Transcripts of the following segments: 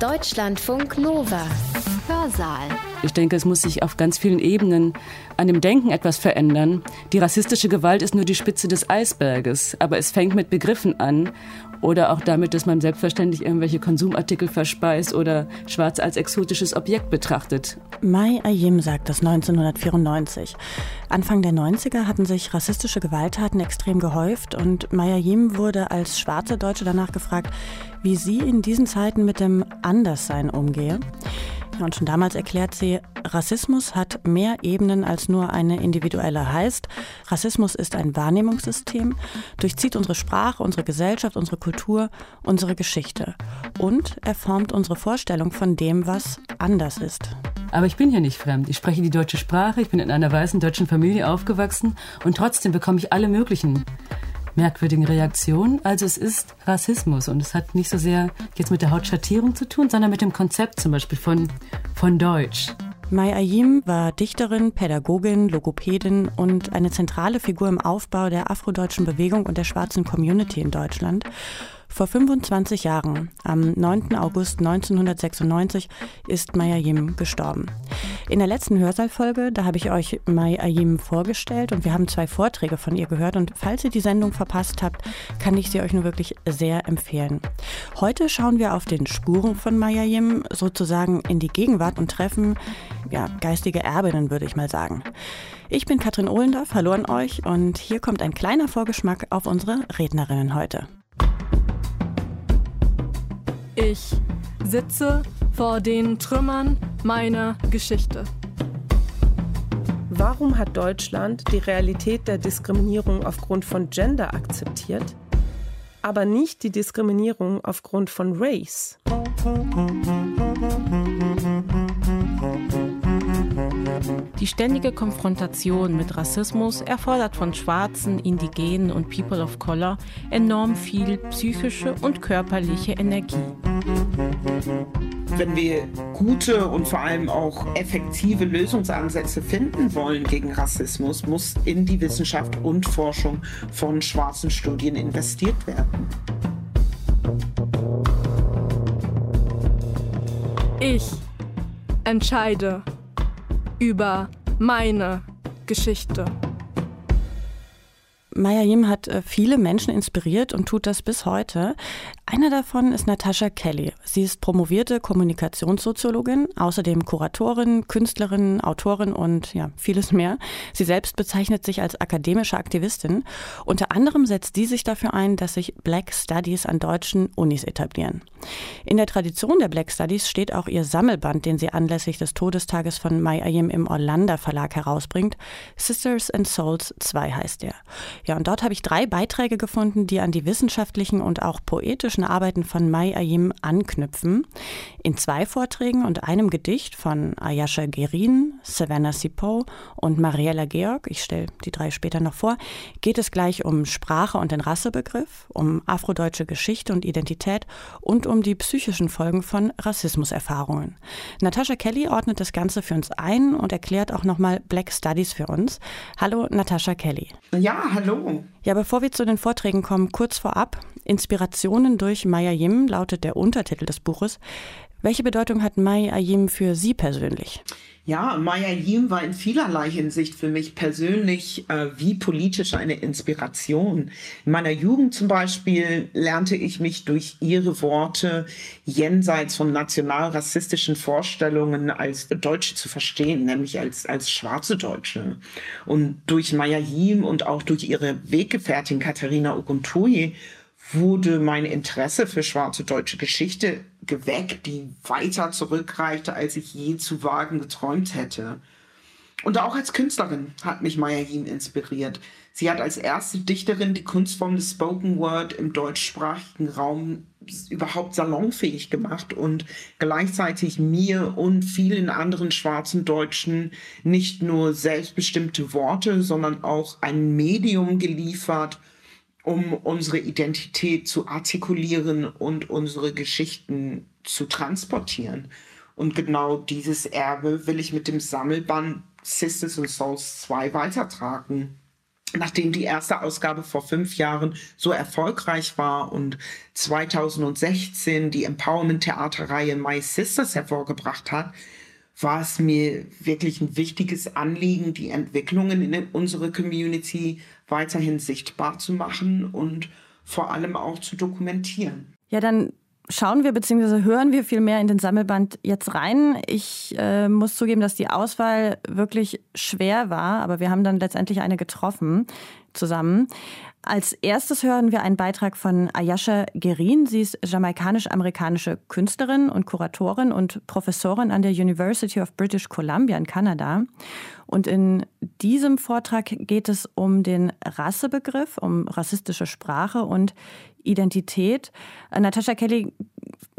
Deutschlandfunk Nova. Hörsaal. Ich denke, es muss sich auf ganz vielen Ebenen an dem Denken etwas verändern. Die rassistische Gewalt ist nur die Spitze des Eisberges, aber es fängt mit Begriffen an oder auch damit, dass man selbstverständlich irgendwelche Konsumartikel verspeist oder Schwarz als exotisches Objekt betrachtet. Mai Ayim sagt das 1994. Anfang der 90er hatten sich rassistische Gewalttaten extrem gehäuft und Mai Ayim wurde als schwarze Deutsche danach gefragt, wie sie in diesen Zeiten mit dem Anderssein umgehe. Und schon damals erklärt sie, Rassismus hat mehr Ebenen als nur eine individuelle. Heißt, Rassismus ist ein Wahrnehmungssystem, durchzieht unsere Sprache, unsere Gesellschaft, unsere Kultur, unsere Geschichte. Und er formt unsere Vorstellung von dem, was anders ist. Aber ich bin hier nicht fremd. Ich spreche die deutsche Sprache, ich bin in einer weißen deutschen Familie aufgewachsen und trotzdem bekomme ich alle möglichen merkwürdigen Reaktionen. Also es ist Rassismus und es hat nicht so sehr jetzt mit der Hautschattierung zu tun, sondern mit dem Konzept zum Beispiel von, von Deutsch. Mai Ayim war Dichterin, Pädagogin, Logopädin und eine zentrale Figur im Aufbau der afrodeutschen Bewegung und der schwarzen Community in Deutschland. Vor 25 Jahren, am 9. August 1996, ist Mai Ayim gestorben. In der letzten Hörsaalfolge, da habe ich euch Mai Ayim vorgestellt und wir haben zwei Vorträge von ihr gehört. Und falls ihr die Sendung verpasst habt, kann ich sie euch nur wirklich sehr empfehlen. Heute schauen wir auf den Spuren von Mai Ayim sozusagen in die Gegenwart und treffen ja, geistige Erbinnen, würde ich mal sagen. Ich bin Katrin Ohlendorf, hallo an euch und hier kommt ein kleiner Vorgeschmack auf unsere Rednerinnen heute. Ich sitze vor den Trümmern meiner Geschichte. Warum hat Deutschland die Realität der Diskriminierung aufgrund von Gender akzeptiert, aber nicht die Diskriminierung aufgrund von Race? Die ständige Konfrontation mit Rassismus erfordert von Schwarzen, Indigenen und People of Color enorm viel psychische und körperliche Energie. Wenn wir gute und vor allem auch effektive Lösungsansätze finden wollen gegen Rassismus, muss in die Wissenschaft und Forschung von schwarzen Studien investiert werden. Ich entscheide über meine Geschichte. Maya Yim hat äh, viele Menschen inspiriert und tut das bis heute. Einer davon ist Natascha Kelly. Sie ist promovierte Kommunikationssoziologin, außerdem Kuratorin, Künstlerin, Autorin und ja, vieles mehr. Sie selbst bezeichnet sich als akademische Aktivistin. Unter anderem setzt sie sich dafür ein, dass sich Black Studies an deutschen Unis etablieren. In der Tradition der Black Studies steht auch ihr Sammelband, den sie anlässlich des Todestages von Mai Ayim im Orlando Verlag herausbringt. Sisters and Souls 2 heißt er. Ja, und dort habe ich drei Beiträge gefunden, die an die wissenschaftlichen und auch poetischen Arbeiten von Mai Ayim anknüpfen. In zwei Vorträgen und einem Gedicht von Ayasha Gerin, Savannah Sipo und Mariella Georg, ich stelle die drei später noch vor, geht es gleich um Sprache und den Rassebegriff, um afrodeutsche Geschichte und Identität und um die psychischen Folgen von Rassismuserfahrungen. Natascha Kelly ordnet das Ganze für uns ein und erklärt auch nochmal Black Studies für uns. Hallo, Natascha Kelly. Ja, hallo. Ja, bevor wir zu den Vorträgen kommen, kurz vorab. Inspirationen durch Maya Yim lautet der Untertitel des Buches. Welche Bedeutung hat Maya Yim für Sie persönlich? Ja, Maya Yim war in vielerlei Hinsicht für mich persönlich äh, wie politisch eine Inspiration. In meiner Jugend zum Beispiel lernte ich mich durch ihre Worte jenseits von nationalrassistischen Vorstellungen als Deutsche zu verstehen, nämlich als, als schwarze Deutsche. Und durch Maya Yim und auch durch ihre Weggefährtin Katharina Oguntoye wurde mein Interesse für schwarze deutsche Geschichte geweckt, die weiter zurückreichte, als ich je zu wagen geträumt hätte. Und auch als Künstlerin hat mich Maya Yin inspiriert. Sie hat als erste Dichterin die Kunstform des Spoken Word im deutschsprachigen Raum überhaupt salonfähig gemacht und gleichzeitig mir und vielen anderen schwarzen Deutschen nicht nur selbstbestimmte Worte, sondern auch ein Medium geliefert, um unsere Identität zu artikulieren und unsere Geschichten zu transportieren. Und genau dieses Erbe will ich mit dem Sammelband Sisters and Souls 2 weitertragen. nachdem die erste Ausgabe vor fünf Jahren so erfolgreich war und 2016 die Empowerment-Theaterreihe My Sisters hervorgebracht hat, war es mir wirklich ein wichtiges Anliegen, die Entwicklungen in unserer Community weiterhin sichtbar zu machen und vor allem auch zu dokumentieren. Ja, dann schauen wir bzw. hören wir viel mehr in den Sammelband jetzt rein. Ich äh, muss zugeben, dass die Auswahl wirklich schwer war, aber wir haben dann letztendlich eine getroffen zusammen. Als erstes hören wir einen Beitrag von Ayasha Gerin. Sie ist jamaikanisch-amerikanische Künstlerin und Kuratorin und Professorin an der University of British Columbia in Kanada. Und in diesem Vortrag geht es um den Rassebegriff, um rassistische Sprache und Identität. Äh, Natascha Kelly,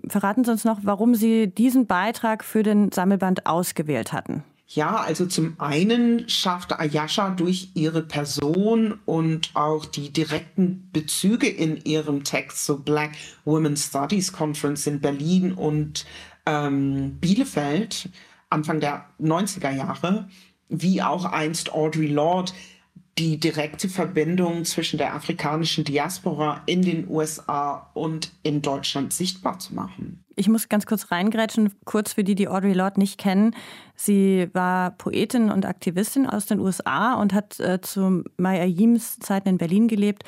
verraten Sie uns noch, warum Sie diesen Beitrag für den Sammelband ausgewählt hatten. Ja, also zum einen schafft Ayasha durch ihre Person und auch die direkten Bezüge in ihrem Text, so Black Women Studies Conference in Berlin und ähm, Bielefeld, Anfang der 90er Jahre, wie auch einst Audre Lorde, die direkte Verbindung zwischen der afrikanischen Diaspora in den USA und in Deutschland sichtbar zu machen. Ich muss ganz kurz reingrätschen, kurz für die, die Audre Lorde nicht kennen. Sie war Poetin und Aktivistin aus den USA und hat äh, zu Maya Yims Zeiten in Berlin gelebt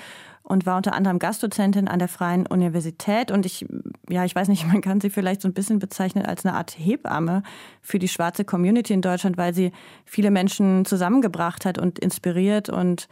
und war unter anderem Gastdozentin an der Freien Universität. Und ich, ja, ich weiß nicht, man kann sie vielleicht so ein bisschen bezeichnen als eine Art Hebamme für die schwarze Community in Deutschland, weil sie viele Menschen zusammengebracht hat und inspiriert und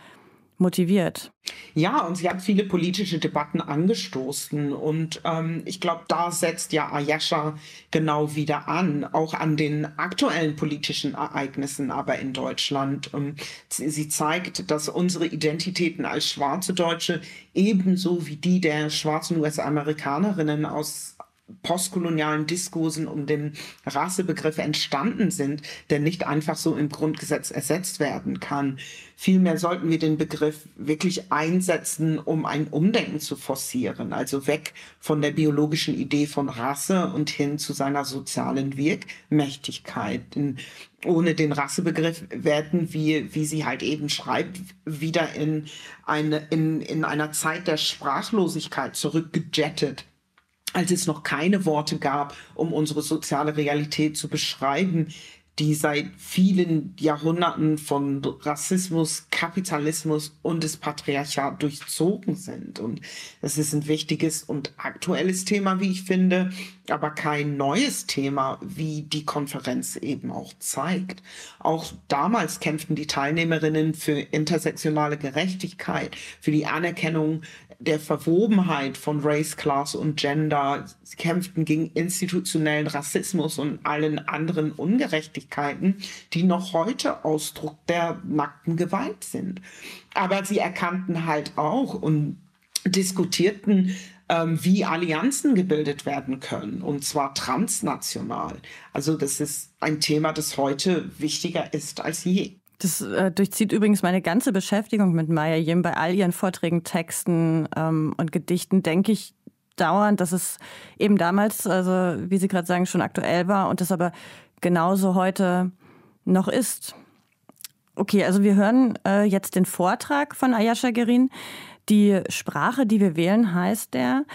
motiviert. Ja, und sie hat viele politische Debatten angestoßen. Und ähm, ich glaube, da setzt ja Ayesha genau wieder an, auch an den aktuellen politischen Ereignissen aber in Deutschland. Ähm, sie, zeigt, dass unsere Identitäten als schwarze Deutsche ebenso wie die der schwarzen US-Amerikanerinnen aus postkolonialen Diskursen um den Rassebegriff entstanden sind, der nicht einfach so im Grundgesetz ersetzt werden kann. Vielmehr sollten wir den Begriff wirklich einsetzen, um ein Umdenken zu forcieren, also weg von der biologischen Idee von Rasse und hin zu seiner sozialen Wirkmächtigkeit. Denn ohne den Rassebegriff werden wir, wie sie halt eben schreibt, wieder in, eine, in, in einer Zeit der Sprachlosigkeit zurückgejettet als es noch keine Worte gab, um unsere soziale Realität zu beschreiben, die seit vielen Jahrhunderten von Rassismus, Kapitalismus und des Patriarchat durchzogen sind. Und das ist ein wichtiges und aktuelles Thema, wie ich finde, aber kein neues Thema, wie die Konferenz eben auch zeigt. Auch damals kämpften die Teilnehmerinnen für intersektionale Gerechtigkeit, für die Anerkennung der Verwobenheit von Race, Class und Gender. Sie kämpften gegen institutionellen Rassismus und allen anderen Ungerechtigkeiten, die noch heute Ausdruck der nackten Gewalt sind. Aber sie erkannten halt auch und diskutierten, ähm, wie Allianzen gebildet werden können, und zwar transnational. Also das ist ein Thema, das heute wichtiger ist als je. Das äh, durchzieht übrigens meine ganze Beschäftigung mit Maya Yim. Bei all ihren Vorträgen, Texten ähm, und Gedichten denke ich dauernd, dass es eben damals, also wie Sie gerade sagen, schon aktuell war und das aber genauso heute noch ist. Okay, also wir hören äh, jetzt den Vortrag von Ayasha Gerin. Die Sprache, die wir wählen, heißt der.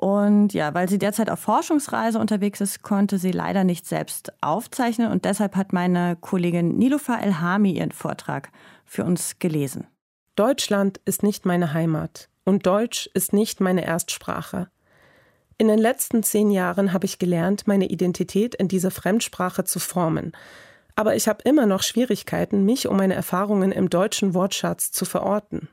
Und ja, weil sie derzeit auf Forschungsreise unterwegs ist, konnte sie leider nicht selbst aufzeichnen. Und deshalb hat meine Kollegin Nilofa Elhami ihren Vortrag für uns gelesen. Deutschland ist nicht meine Heimat und Deutsch ist nicht meine Erstsprache. In den letzten zehn Jahren habe ich gelernt, meine Identität in dieser Fremdsprache zu formen. Aber ich habe immer noch Schwierigkeiten, mich um meine Erfahrungen im deutschen Wortschatz zu verorten.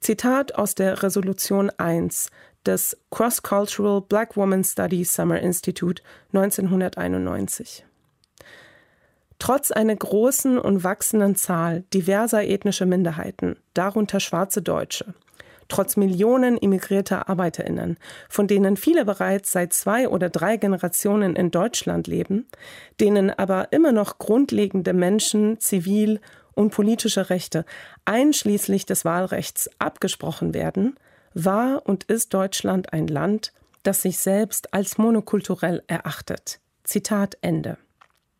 Zitat aus der Resolution 1 des Cross-Cultural Black Woman Studies Summer Institute 1991. Trotz einer großen und wachsenden Zahl diverser ethnischer Minderheiten, darunter schwarze Deutsche, trotz Millionen immigrierter Arbeiterinnen, von denen viele bereits seit zwei oder drei Generationen in Deutschland leben, denen aber immer noch grundlegende Menschen, Zivil- und politische Rechte, einschließlich des Wahlrechts, abgesprochen werden, war und ist Deutschland ein Land, das sich selbst als monokulturell erachtet. Zitat Ende.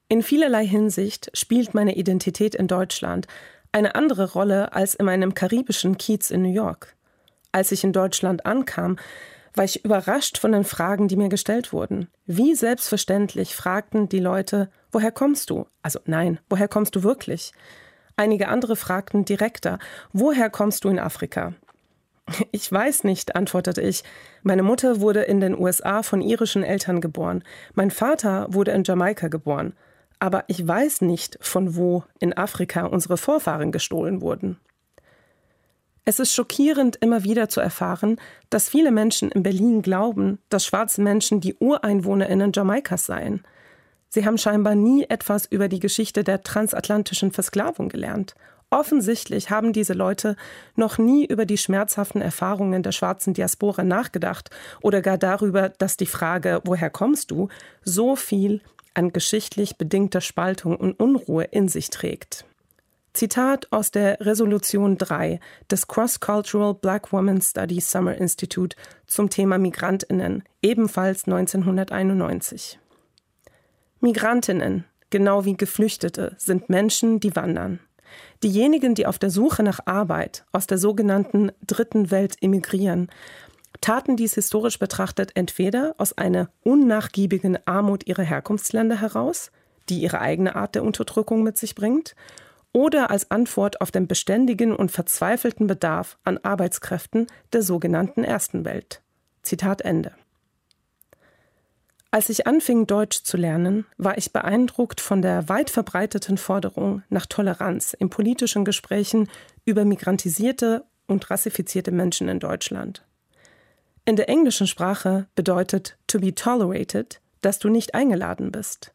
In vielerlei Hinsicht spielt meine Identität in Deutschland Eine andere Rolle als in meinem karibischen Kiez in New York. Als ich in Deutschland ankam, war ich überrascht von den Fragen, die mir gestellt wurden. Wie selbstverständlich fragten die Leute, woher kommst du? Also nein, woher kommst du wirklich? Einige andere fragten direkter, woher kommst du in Afrika? Ich weiß nicht, antwortete ich. Meine Mutter wurde in den USA von irischen Eltern geboren. Mein Vater wurde in Jamaika geboren. Aber ich weiß nicht, von wo in Afrika unsere Vorfahren gestohlen wurden. Es ist schockierend, immer wieder zu erfahren, dass viele Menschen in Berlin glauben, dass schwarze Menschen die Ureinwohnerinnen Jamaikas seien. Sie haben scheinbar nie etwas über die Geschichte der transatlantischen Versklavung gelernt. Offensichtlich haben diese Leute noch nie über die schmerzhaften Erfahrungen der schwarzen Diaspora nachgedacht oder gar darüber, dass die Frage, woher kommst du, so viel an geschichtlich bedingter Spaltung und Unruhe in sich trägt. Zitat aus der Resolution 3 des Cross-Cultural Black Women Studies Summer Institute zum Thema Migrantinnen, ebenfalls 1991. Migrantinnen, genau wie Geflüchtete, sind Menschen, die wandern. Diejenigen, die auf der Suche nach Arbeit aus der sogenannten Dritten Welt emigrieren, taten dies historisch betrachtet entweder aus einer unnachgiebigen Armut ihrer Herkunftsländer heraus, die ihre eigene Art der Unterdrückung mit sich bringt, oder als Antwort auf den beständigen und verzweifelten Bedarf an Arbeitskräften der sogenannten Ersten Welt. Zitat Ende. Als ich anfing, Deutsch zu lernen, war ich beeindruckt von der weit verbreiteten Forderung nach Toleranz in politischen Gesprächen über migrantisierte und rassifizierte Menschen in Deutschland. In der englischen Sprache bedeutet to be tolerated, dass du nicht eingeladen bist.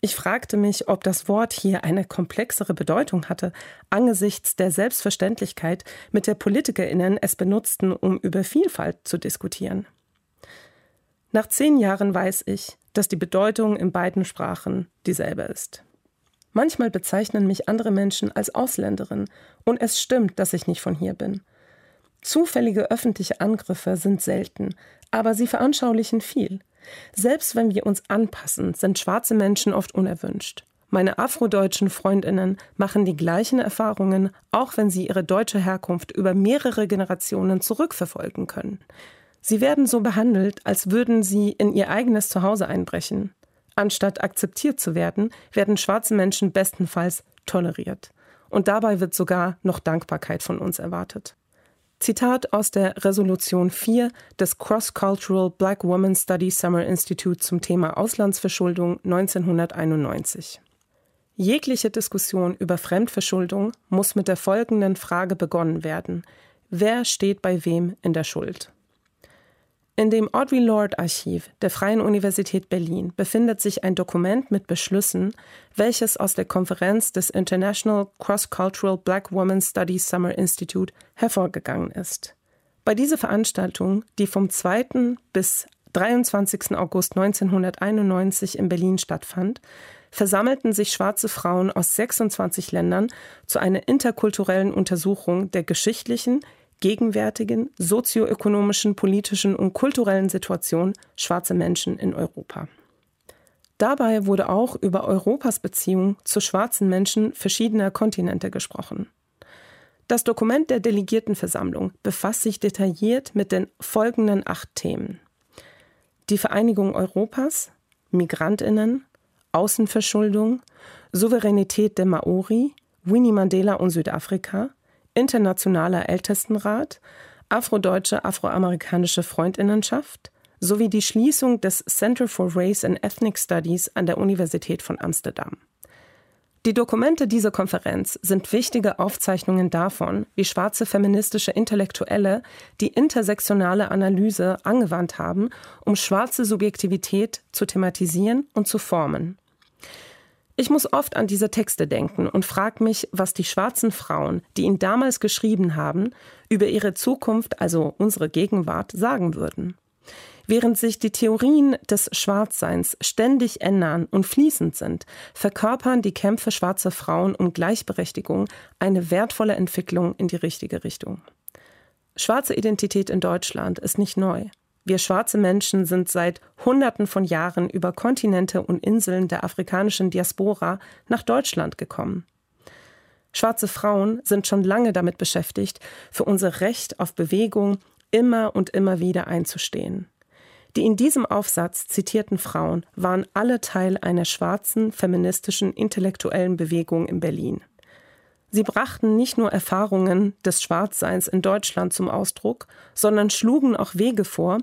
Ich fragte mich, ob das Wort hier eine komplexere Bedeutung hatte, angesichts der Selbstverständlichkeit, mit der Politikerinnen es benutzten, um über Vielfalt zu diskutieren. Nach zehn Jahren weiß ich, dass die Bedeutung in beiden Sprachen dieselbe ist. Manchmal bezeichnen mich andere Menschen als Ausländerin, und es stimmt, dass ich nicht von hier bin. Zufällige öffentliche Angriffe sind selten, aber sie veranschaulichen viel. Selbst wenn wir uns anpassen, sind schwarze Menschen oft unerwünscht. Meine afrodeutschen Freundinnen machen die gleichen Erfahrungen, auch wenn sie ihre deutsche Herkunft über mehrere Generationen zurückverfolgen können. Sie werden so behandelt, als würden sie in ihr eigenes Zuhause einbrechen. Anstatt akzeptiert zu werden, werden schwarze Menschen bestenfalls toleriert. Und dabei wird sogar noch Dankbarkeit von uns erwartet. Zitat aus der Resolution 4 des Cross-Cultural Black Women Study Summer Institute zum Thema Auslandsverschuldung 1991. Jegliche Diskussion über Fremdverschuldung muss mit der folgenden Frage begonnen werden. Wer steht bei wem in der Schuld? In dem Audre Lorde Archiv der Freien Universität Berlin befindet sich ein Dokument mit Beschlüssen, welches aus der Konferenz des International Cross-Cultural Black Women Studies Summer Institute hervorgegangen ist. Bei dieser Veranstaltung, die vom 2. bis 23. August 1991 in Berlin stattfand, versammelten sich schwarze Frauen aus 26 Ländern zu einer interkulturellen Untersuchung der geschichtlichen, gegenwärtigen sozioökonomischen, politischen und kulturellen Situation schwarzer Menschen in Europa. Dabei wurde auch über Europas Beziehung zu schwarzen Menschen verschiedener Kontinente gesprochen. Das Dokument der Delegiertenversammlung befasst sich detailliert mit den folgenden acht Themen. Die Vereinigung Europas, Migrantinnen, Außenverschuldung, Souveränität der Maori, Winnie Mandela und Südafrika, Internationaler Ältestenrat, Afrodeutsche Afroamerikanische Freundinnenschaft sowie die Schließung des Center for Race and Ethnic Studies an der Universität von Amsterdam. Die Dokumente dieser Konferenz sind wichtige Aufzeichnungen davon, wie schwarze feministische Intellektuelle die intersektionale Analyse angewandt haben, um schwarze Subjektivität zu thematisieren und zu formen. Ich muss oft an diese Texte denken und frage mich, was die schwarzen Frauen, die ihn damals geschrieben haben, über ihre Zukunft, also unsere Gegenwart, sagen würden. Während sich die Theorien des Schwarzseins ständig ändern und fließend sind, verkörpern die Kämpfe schwarzer Frauen um Gleichberechtigung eine wertvolle Entwicklung in die richtige Richtung. Schwarze Identität in Deutschland ist nicht neu. Wir schwarze Menschen sind seit Hunderten von Jahren über Kontinente und Inseln der afrikanischen Diaspora nach Deutschland gekommen. Schwarze Frauen sind schon lange damit beschäftigt, für unser Recht auf Bewegung immer und immer wieder einzustehen. Die in diesem Aufsatz zitierten Frauen waren alle Teil einer schwarzen feministischen intellektuellen Bewegung in Berlin. Sie brachten nicht nur Erfahrungen des Schwarzseins in Deutschland zum Ausdruck, sondern schlugen auch Wege vor,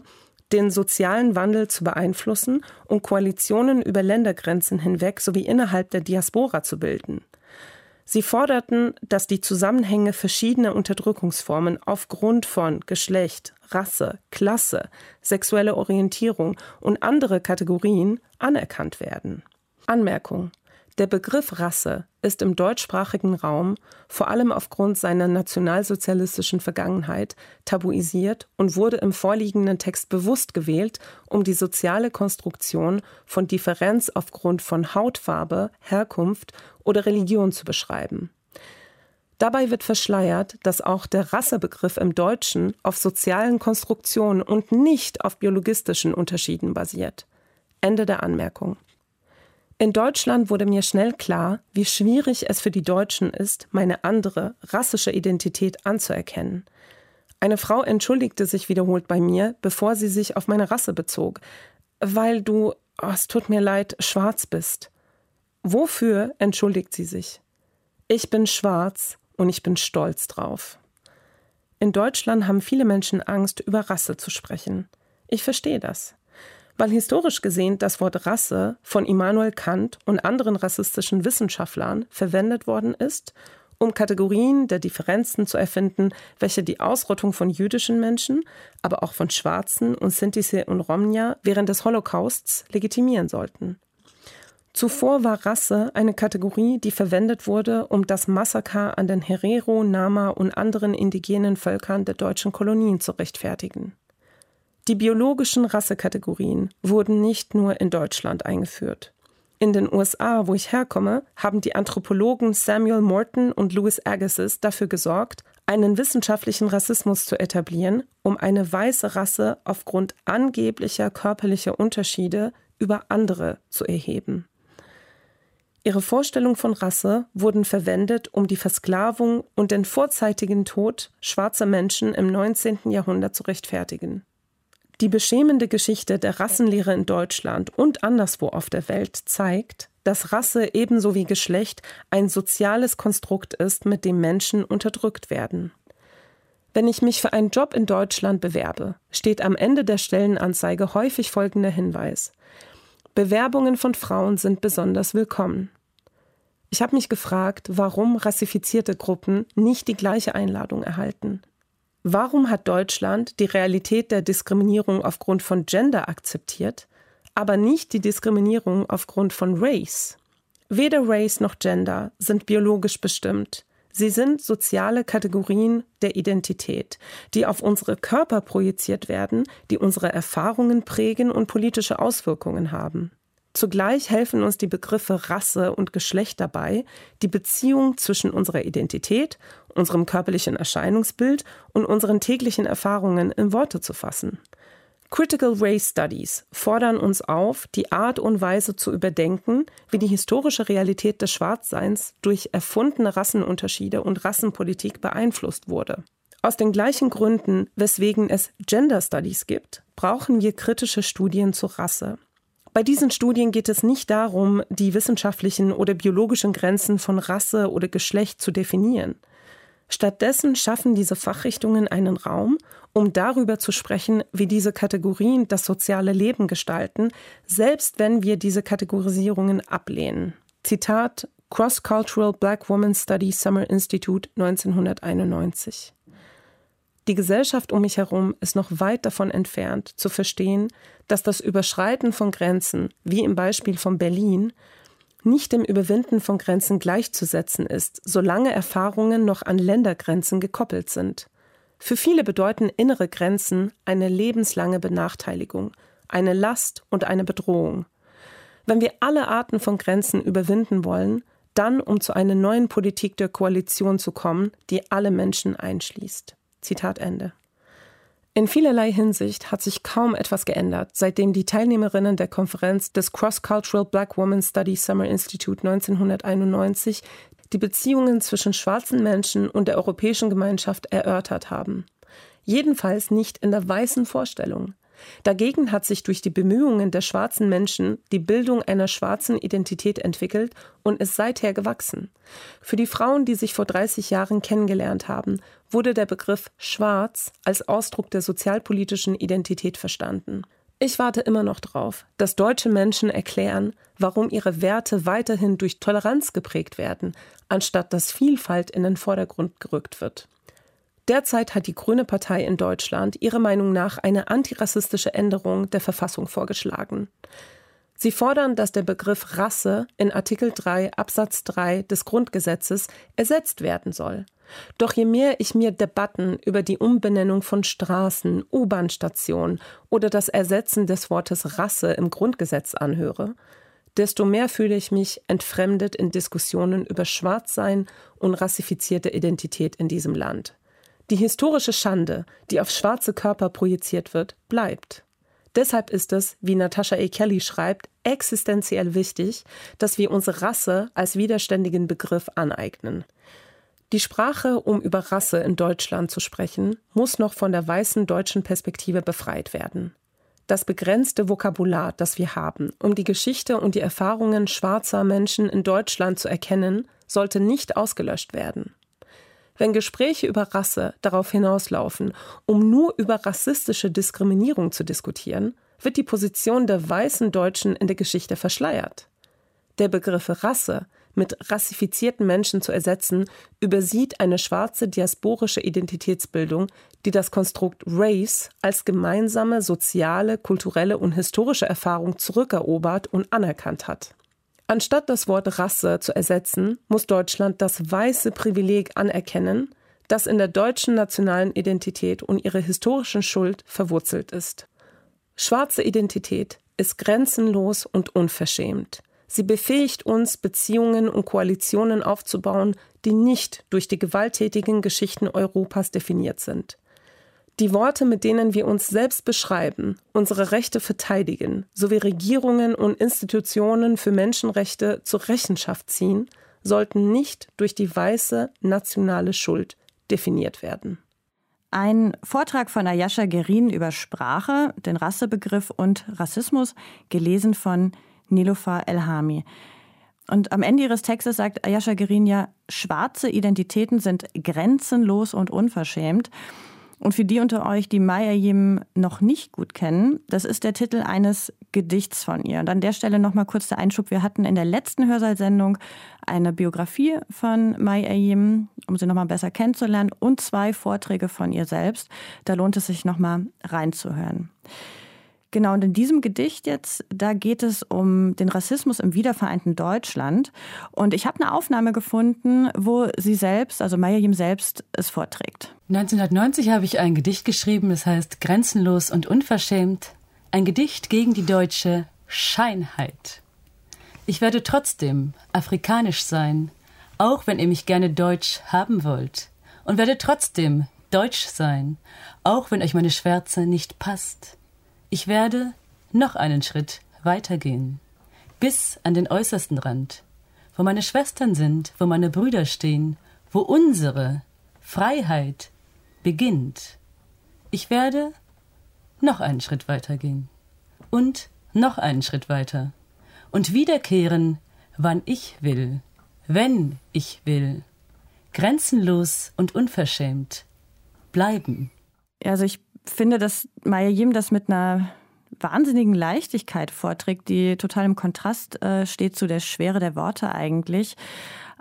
den sozialen Wandel zu beeinflussen und Koalitionen über Ländergrenzen hinweg sowie innerhalb der Diaspora zu bilden. Sie forderten, dass die Zusammenhänge verschiedener Unterdrückungsformen aufgrund von Geschlecht, Rasse, Klasse, sexuelle Orientierung und andere Kategorien anerkannt werden. Anmerkung der Begriff Rasse ist im deutschsprachigen Raum, vor allem aufgrund seiner nationalsozialistischen Vergangenheit, tabuisiert und wurde im vorliegenden Text bewusst gewählt, um die soziale Konstruktion von Differenz aufgrund von Hautfarbe, Herkunft oder Religion zu beschreiben. Dabei wird verschleiert, dass auch der Rassebegriff im Deutschen auf sozialen Konstruktionen und nicht auf biologistischen Unterschieden basiert. Ende der Anmerkung. In Deutschland wurde mir schnell klar, wie schwierig es für die Deutschen ist, meine andere, rassische Identität anzuerkennen. Eine Frau entschuldigte sich wiederholt bei mir, bevor sie sich auf meine Rasse bezog, weil du, oh, es tut mir leid, schwarz bist. Wofür entschuldigt sie sich? Ich bin schwarz und ich bin stolz drauf. In Deutschland haben viele Menschen Angst, über Rasse zu sprechen. Ich verstehe das weil historisch gesehen das Wort Rasse von Immanuel Kant und anderen rassistischen Wissenschaftlern verwendet worden ist, um Kategorien der Differenzen zu erfinden, welche die Ausrottung von jüdischen Menschen, aber auch von Schwarzen und Sinti und Romnia während des Holocausts legitimieren sollten. Zuvor war Rasse eine Kategorie, die verwendet wurde, um das Massaker an den Herero, Nama und anderen indigenen Völkern der deutschen Kolonien zu rechtfertigen. Die biologischen Rassekategorien wurden nicht nur in Deutschland eingeführt. In den USA, wo ich herkomme, haben die Anthropologen Samuel Morton und Louis Agassiz dafür gesorgt, einen wissenschaftlichen Rassismus zu etablieren, um eine weiße Rasse aufgrund angeblicher körperlicher Unterschiede über andere zu erheben. Ihre Vorstellungen von Rasse wurden verwendet, um die Versklavung und den vorzeitigen Tod schwarzer Menschen im 19. Jahrhundert zu rechtfertigen. Die beschämende Geschichte der Rassenlehre in Deutschland und anderswo auf der Welt zeigt, dass Rasse ebenso wie Geschlecht ein soziales Konstrukt ist, mit dem Menschen unterdrückt werden. Wenn ich mich für einen Job in Deutschland bewerbe, steht am Ende der Stellenanzeige häufig folgender Hinweis. Bewerbungen von Frauen sind besonders willkommen. Ich habe mich gefragt, warum rassifizierte Gruppen nicht die gleiche Einladung erhalten. Warum hat Deutschland die Realität der Diskriminierung aufgrund von Gender akzeptiert, aber nicht die Diskriminierung aufgrund von Race? Weder Race noch Gender sind biologisch bestimmt. Sie sind soziale Kategorien der Identität, die auf unsere Körper projiziert werden, die unsere Erfahrungen prägen und politische Auswirkungen haben. Zugleich helfen uns die Begriffe Rasse und Geschlecht dabei, die Beziehung zwischen unserer Identität, unserem körperlichen Erscheinungsbild und unseren täglichen Erfahrungen in Worte zu fassen. Critical Race Studies fordern uns auf, die Art und Weise zu überdenken, wie die historische Realität des Schwarzseins durch erfundene Rassenunterschiede und Rassenpolitik beeinflusst wurde. Aus den gleichen Gründen, weswegen es Gender Studies gibt, brauchen wir kritische Studien zur Rasse. Bei diesen Studien geht es nicht darum, die wissenschaftlichen oder biologischen Grenzen von Rasse oder Geschlecht zu definieren. Stattdessen schaffen diese Fachrichtungen einen Raum, um darüber zu sprechen, wie diese Kategorien das soziale Leben gestalten, selbst wenn wir diese Kategorisierungen ablehnen. Zitat Cross-Cultural Black Woman Study Summer Institute 1991. Die Gesellschaft um mich herum ist noch weit davon entfernt, zu verstehen, dass das Überschreiten von Grenzen, wie im Beispiel von Berlin, nicht dem Überwinden von Grenzen gleichzusetzen ist, solange Erfahrungen noch an Ländergrenzen gekoppelt sind. Für viele bedeuten innere Grenzen eine lebenslange Benachteiligung, eine Last und eine Bedrohung. Wenn wir alle Arten von Grenzen überwinden wollen, dann um zu einer neuen Politik der Koalition zu kommen, die alle Menschen einschließt. Zitat Ende. In vielerlei Hinsicht hat sich kaum etwas geändert, seitdem die Teilnehmerinnen der Konferenz des Cross-Cultural Black Women Study Summer Institute 1991 die Beziehungen zwischen schwarzen Menschen und der europäischen Gemeinschaft erörtert haben. Jedenfalls nicht in der weißen Vorstellung. Dagegen hat sich durch die Bemühungen der schwarzen Menschen die Bildung einer schwarzen Identität entwickelt und ist seither gewachsen. Für die Frauen, die sich vor 30 Jahren kennengelernt haben, wurde der Begriff schwarz als Ausdruck der sozialpolitischen Identität verstanden. Ich warte immer noch darauf, dass deutsche Menschen erklären, warum ihre Werte weiterhin durch Toleranz geprägt werden, anstatt dass Vielfalt in den Vordergrund gerückt wird. Derzeit hat die Grüne Partei in Deutschland ihrer Meinung nach eine antirassistische Änderung der Verfassung vorgeschlagen. Sie fordern, dass der Begriff Rasse in Artikel 3 Absatz 3 des Grundgesetzes ersetzt werden soll. Doch je mehr ich mir Debatten über die Umbenennung von Straßen, U-Bahn-Stationen oder das Ersetzen des Wortes Rasse im Grundgesetz anhöre, desto mehr fühle ich mich entfremdet in Diskussionen über Schwarzsein und rassifizierte Identität in diesem Land. Die historische Schande, die auf schwarze Körper projiziert wird, bleibt. Deshalb ist es, wie Natasha A. Kelly schreibt, existenziell wichtig, dass wir unsere Rasse als widerständigen Begriff aneignen. Die Sprache, um über Rasse in Deutschland zu sprechen, muss noch von der weißen deutschen Perspektive befreit werden. Das begrenzte Vokabular, das wir haben, um die Geschichte und die Erfahrungen schwarzer Menschen in Deutschland zu erkennen, sollte nicht ausgelöscht werden. Wenn Gespräche über Rasse darauf hinauslaufen, um nur über rassistische Diskriminierung zu diskutieren, wird die Position der weißen Deutschen in der Geschichte verschleiert. Der Begriff Rasse mit rassifizierten Menschen zu ersetzen, übersieht eine schwarze diasporische Identitätsbildung, die das Konstrukt Race als gemeinsame soziale, kulturelle und historische Erfahrung zurückerobert und anerkannt hat. Anstatt das Wort Rasse zu ersetzen, muss Deutschland das weiße Privileg anerkennen, das in der deutschen nationalen Identität und ihrer historischen Schuld verwurzelt ist. Schwarze Identität ist grenzenlos und unverschämt. Sie befähigt uns, Beziehungen und Koalitionen aufzubauen, die nicht durch die gewalttätigen Geschichten Europas definiert sind. Die Worte, mit denen wir uns selbst beschreiben, unsere Rechte verteidigen, sowie Regierungen und Institutionen für Menschenrechte zur Rechenschaft ziehen, sollten nicht durch die weiße nationale Schuld definiert werden. Ein Vortrag von Ayasha Gerin über Sprache, den Rassebegriff und Rassismus, gelesen von Nilofar Elhami. Und am Ende ihres Textes sagt Ayasha Gerin ja, schwarze Identitäten sind grenzenlos und unverschämt. Und für die unter euch, die Maya Yim noch nicht gut kennen, das ist der Titel eines Gedichts von ihr. Und an der Stelle nochmal kurz der Einschub. Wir hatten in der letzten Hörsaalsendung eine Biografie von Maya Yim, um sie nochmal besser kennenzulernen, und zwei Vorträge von ihr selbst. Da lohnt es sich nochmal reinzuhören. Genau, und in diesem Gedicht jetzt, da geht es um den Rassismus im wiedervereinten Deutschland. Und ich habe eine Aufnahme gefunden, wo sie selbst, also Mayim selbst, es vorträgt. 1990 habe ich ein Gedicht geschrieben, das heißt Grenzenlos und unverschämt. Ein Gedicht gegen die deutsche Scheinheit. Ich werde trotzdem afrikanisch sein, auch wenn ihr mich gerne deutsch haben wollt. Und werde trotzdem deutsch sein, auch wenn euch meine Schwärze nicht passt. Ich werde noch einen Schritt weitergehen, bis an den äußersten Rand, wo meine Schwestern sind, wo meine Brüder stehen, wo unsere Freiheit beginnt. Ich werde noch einen Schritt weitergehen und noch einen Schritt weiter und wiederkehren, wann ich will, wenn ich will, grenzenlos und unverschämt bleiben. Also ich finde, dass Maya Yim das mit einer wahnsinnigen Leichtigkeit vorträgt, die total im Kontrast äh, steht zu der Schwere der Worte eigentlich.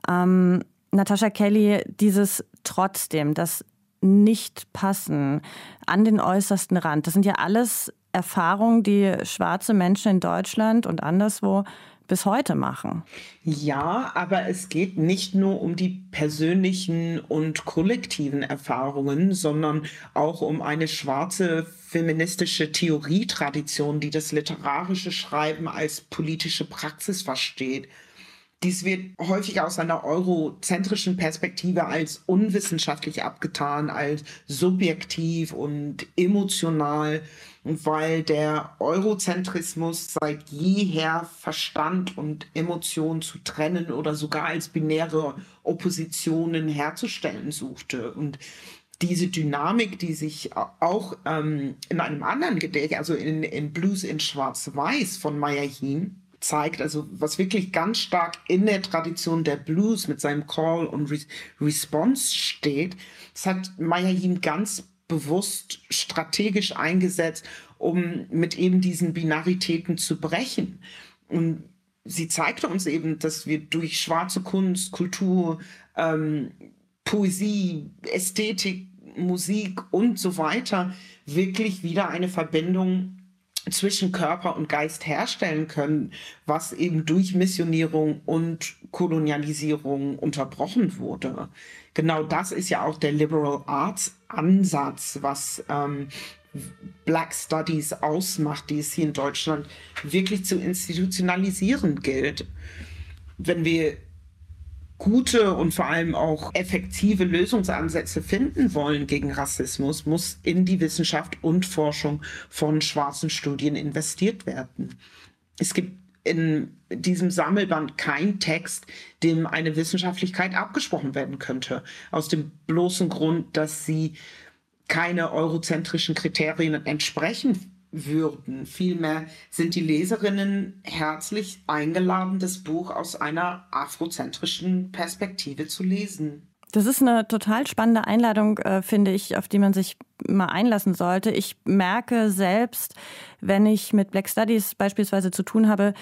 Ähm, Natascha Kelly, dieses trotzdem, das Nicht-Passen an den äußersten Rand, das sind ja alles Erfahrungen, die schwarze Menschen in Deutschland und anderswo bis heute machen. Ja, aber es geht nicht nur um die persönlichen und kollektiven Erfahrungen, sondern auch um eine schwarze feministische Theorietradition, die das literarische Schreiben als politische Praxis versteht. Dies wird häufig aus einer eurozentrischen Perspektive als unwissenschaftlich abgetan, als subjektiv und emotional, weil der Eurozentrismus seit jeher Verstand und Emotion zu trennen oder sogar als binäre Oppositionen herzustellen suchte. Und diese Dynamik, die sich auch ähm, in einem anderen Gedicht, also in, in Blues in Schwarz-Weiß von Mayachin, zeigt, also was wirklich ganz stark in der Tradition der Blues mit seinem Call und Re Response steht, das hat Mayachin ganz bewusst strategisch eingesetzt, um mit eben diesen Binaritäten zu brechen. Und sie zeigte uns eben, dass wir durch schwarze Kunst, Kultur, ähm, Poesie, Ästhetik, Musik und so weiter wirklich wieder eine Verbindung zwischen Körper und Geist herstellen können, was eben durch Missionierung und Kolonialisierung unterbrochen wurde. Genau das ist ja auch der Liberal Arts Ansatz, was ähm, Black Studies ausmacht, die es hier in Deutschland wirklich zu institutionalisieren gilt. Wenn wir gute und vor allem auch effektive Lösungsansätze finden wollen gegen Rassismus, muss in die Wissenschaft und Forschung von schwarzen Studien investiert werden. Es gibt in diesem Sammelband kein Text, dem eine Wissenschaftlichkeit abgesprochen werden könnte. Aus dem bloßen Grund, dass sie keine eurozentrischen Kriterien entsprechen würden. Vielmehr sind die Leserinnen herzlich eingeladen, das Buch aus einer afrozentrischen Perspektive zu lesen. Das ist eine total spannende Einladung, äh, finde ich, auf die man sich mal einlassen sollte. Ich merke selbst, wenn ich mit Black Studies beispielsweise zu tun habe,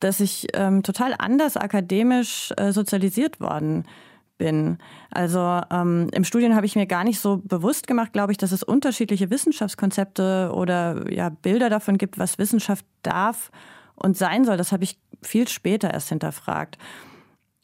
dass ich ähm, total anders akademisch äh, sozialisiert worden bin bin. Also ähm, im Studium habe ich mir gar nicht so bewusst gemacht, glaube ich, dass es unterschiedliche Wissenschaftskonzepte oder ja, Bilder davon gibt, was Wissenschaft darf und sein soll. Das habe ich viel später erst hinterfragt.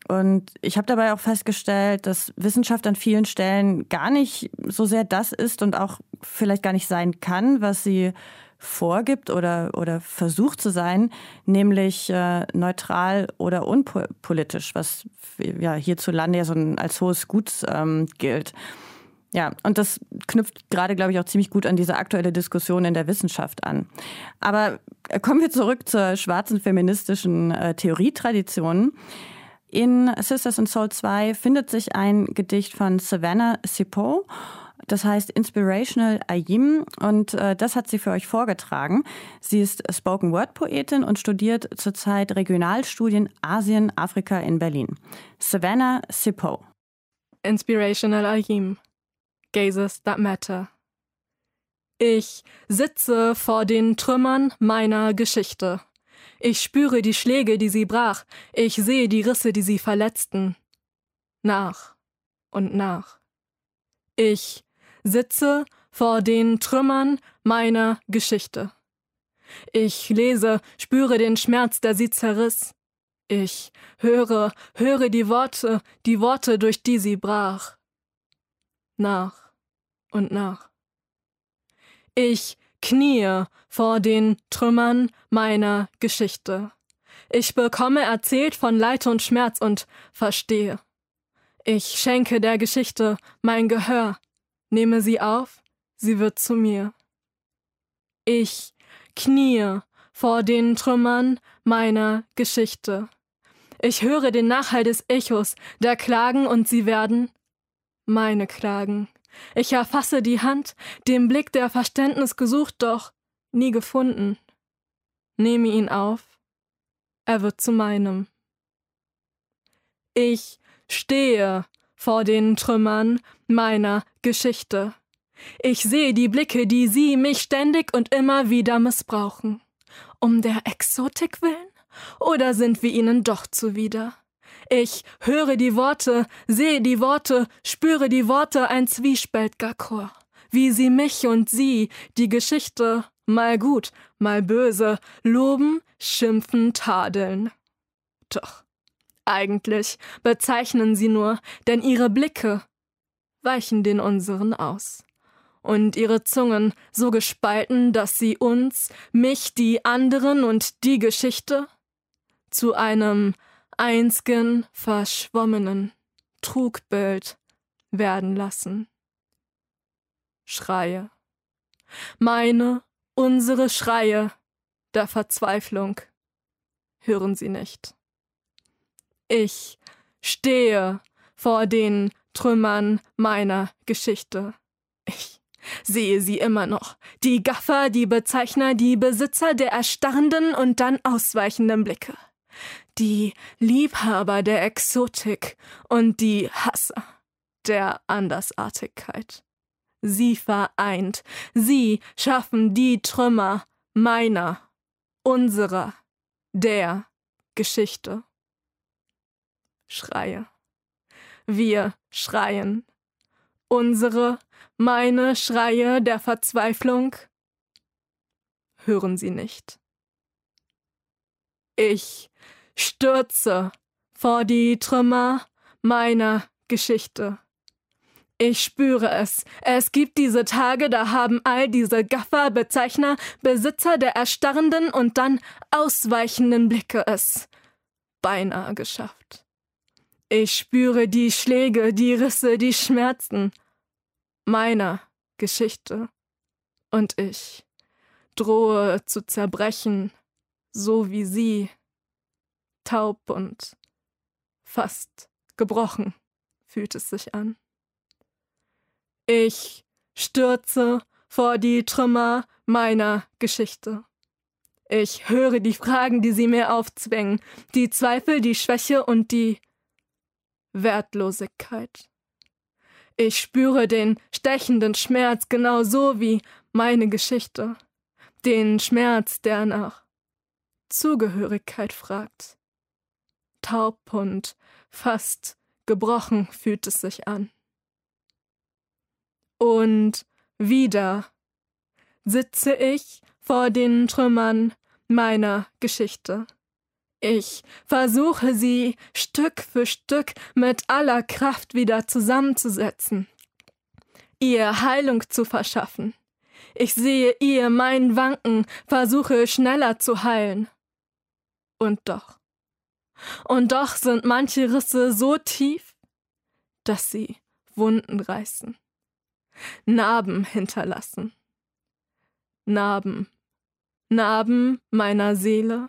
Und ich habe dabei auch festgestellt, dass Wissenschaft an vielen Stellen gar nicht so sehr das ist und auch vielleicht gar nicht sein kann, was sie vorgibt oder, oder versucht zu sein, nämlich äh, neutral oder unpolitisch, was ja hierzulande ja so ein, als hohes Gut ähm, gilt. Ja, und das knüpft gerade, glaube ich, auch ziemlich gut an diese aktuelle Diskussion in der Wissenschaft an. Aber kommen wir zurück zur schwarzen feministischen äh, Theorietradition. In Sisters in Soul 2 findet sich ein Gedicht von Savannah Sipo das heißt Inspirational Ayim und äh, das hat sie für euch vorgetragen. Sie ist Spoken Word Poetin und studiert zurzeit Regionalstudien Asien, Afrika in Berlin. Savannah Sipo. Inspirational Ayim. Gazes that matter. Ich sitze vor den Trümmern meiner Geschichte. Ich spüre die Schläge, die sie brach. Ich sehe die Risse, die sie verletzten. Nach und nach. Ich sitze vor den Trümmern meiner Geschichte. Ich lese, spüre den Schmerz, der sie zerriss. Ich höre, höre die Worte, die Worte, durch die sie brach. Nach und nach. Ich kniee vor den Trümmern meiner Geschichte. Ich bekomme erzählt von Leid und Schmerz und verstehe. Ich schenke der Geschichte mein Gehör, nehme sie auf, sie wird zu mir. Ich kniee vor den Trümmern meiner Geschichte. Ich höre den Nachhall des Echos, der Klagen und sie werden meine Klagen. Ich erfasse die Hand, den Blick der Verständnis gesucht, doch nie gefunden. Nehme ihn auf, er wird zu meinem. Ich stehe vor den Trümmern meiner Geschichte. Ich sehe die Blicke, die sie mich ständig und immer wieder missbrauchen. Um der Exotik willen? Oder sind wir ihnen doch zuwider? Ich höre die Worte, sehe die Worte, spüre die Worte, ein zwiespältiger Chor. Wie sie mich und sie, die Geschichte, mal gut, mal böse, loben, schimpfen, tadeln. Doch eigentlich bezeichnen sie nur, denn ihre Blicke weichen den unseren aus. Und ihre Zungen so gespalten, dass sie uns, mich, die anderen und die Geschichte zu einem einzigen verschwommenen Trugbild werden lassen. Schreie. Meine, unsere Schreie der Verzweiflung hören Sie nicht. Ich stehe vor den Trümmern meiner Geschichte. Ich sehe sie immer noch. Die Gaffer, die Bezeichner, die Besitzer der erstarrenden und dann ausweichenden Blicke. Die Liebhaber der Exotik und die Hasser der Andersartigkeit. Sie vereint, sie schaffen die Trümmer meiner, unserer, der Geschichte. Schreie. Wir schreien. Unsere, meine Schreie der Verzweiflung hören sie nicht. Ich stürze vor die Trümmer meiner Geschichte. Ich spüre es. Es gibt diese Tage, da haben all diese Gaffer, Bezeichner, Besitzer der erstarrenden und dann ausweichenden Blicke es beinahe geschafft. Ich spüre die Schläge, die Risse, die Schmerzen meiner Geschichte. Und ich drohe zu zerbrechen, so wie sie, taub und fast gebrochen fühlt es sich an. Ich stürze vor die Trümmer meiner Geschichte. Ich höre die Fragen, die sie mir aufzwängen, die Zweifel, die Schwäche und die Wertlosigkeit. Ich spüre den stechenden Schmerz genauso wie meine Geschichte, den Schmerz, der nach Zugehörigkeit fragt. Taub und fast gebrochen fühlt es sich an. Und wieder sitze ich vor den Trümmern meiner Geschichte. Ich versuche sie Stück für Stück mit aller Kraft wieder zusammenzusetzen, ihr Heilung zu verschaffen. Ich sehe ihr mein Wanken, versuche schneller zu heilen. Und doch. Und doch sind manche Risse so tief, dass sie Wunden reißen. Narben hinterlassen. Narben. Narben meiner Seele,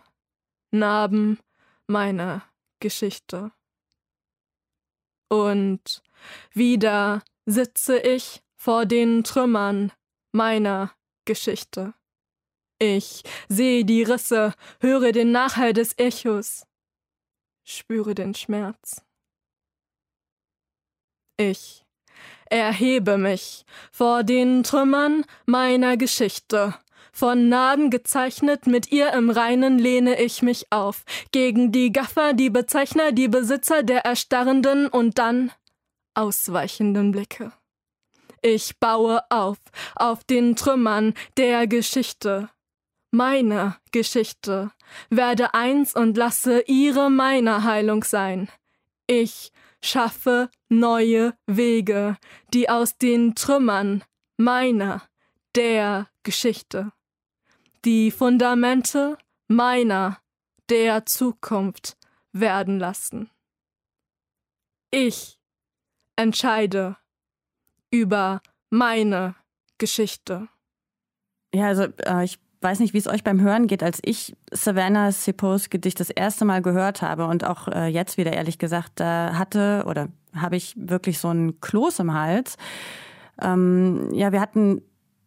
Narben meiner Geschichte. Und wieder sitze ich vor den Trümmern meiner Geschichte. Ich sehe die Risse, höre den Nachhall des Echos, spüre den Schmerz. Ich erhebe mich vor den Trümmern meiner Geschichte. Von Narben gezeichnet, mit ihr im Reinen lehne ich mich auf, gegen die Gaffer, die Bezeichner, die Besitzer der erstarrenden und dann ausweichenden Blicke. Ich baue auf, auf den Trümmern der Geschichte. Meine Geschichte werde eins und lasse ihre meine Heilung sein. Ich schaffe neue Wege, die aus den Trümmern meiner, der Geschichte, die Fundamente meiner, der Zukunft werden lassen. Ich entscheide über meine Geschichte. Ja, also äh, ich weiß nicht, wie es euch beim Hören geht. Als ich Savannah Sepos Gedicht das erste Mal gehört habe und auch äh, jetzt wieder ehrlich gesagt, da hatte oder habe ich wirklich so einen Kloß im Hals. Ähm, ja, wir hatten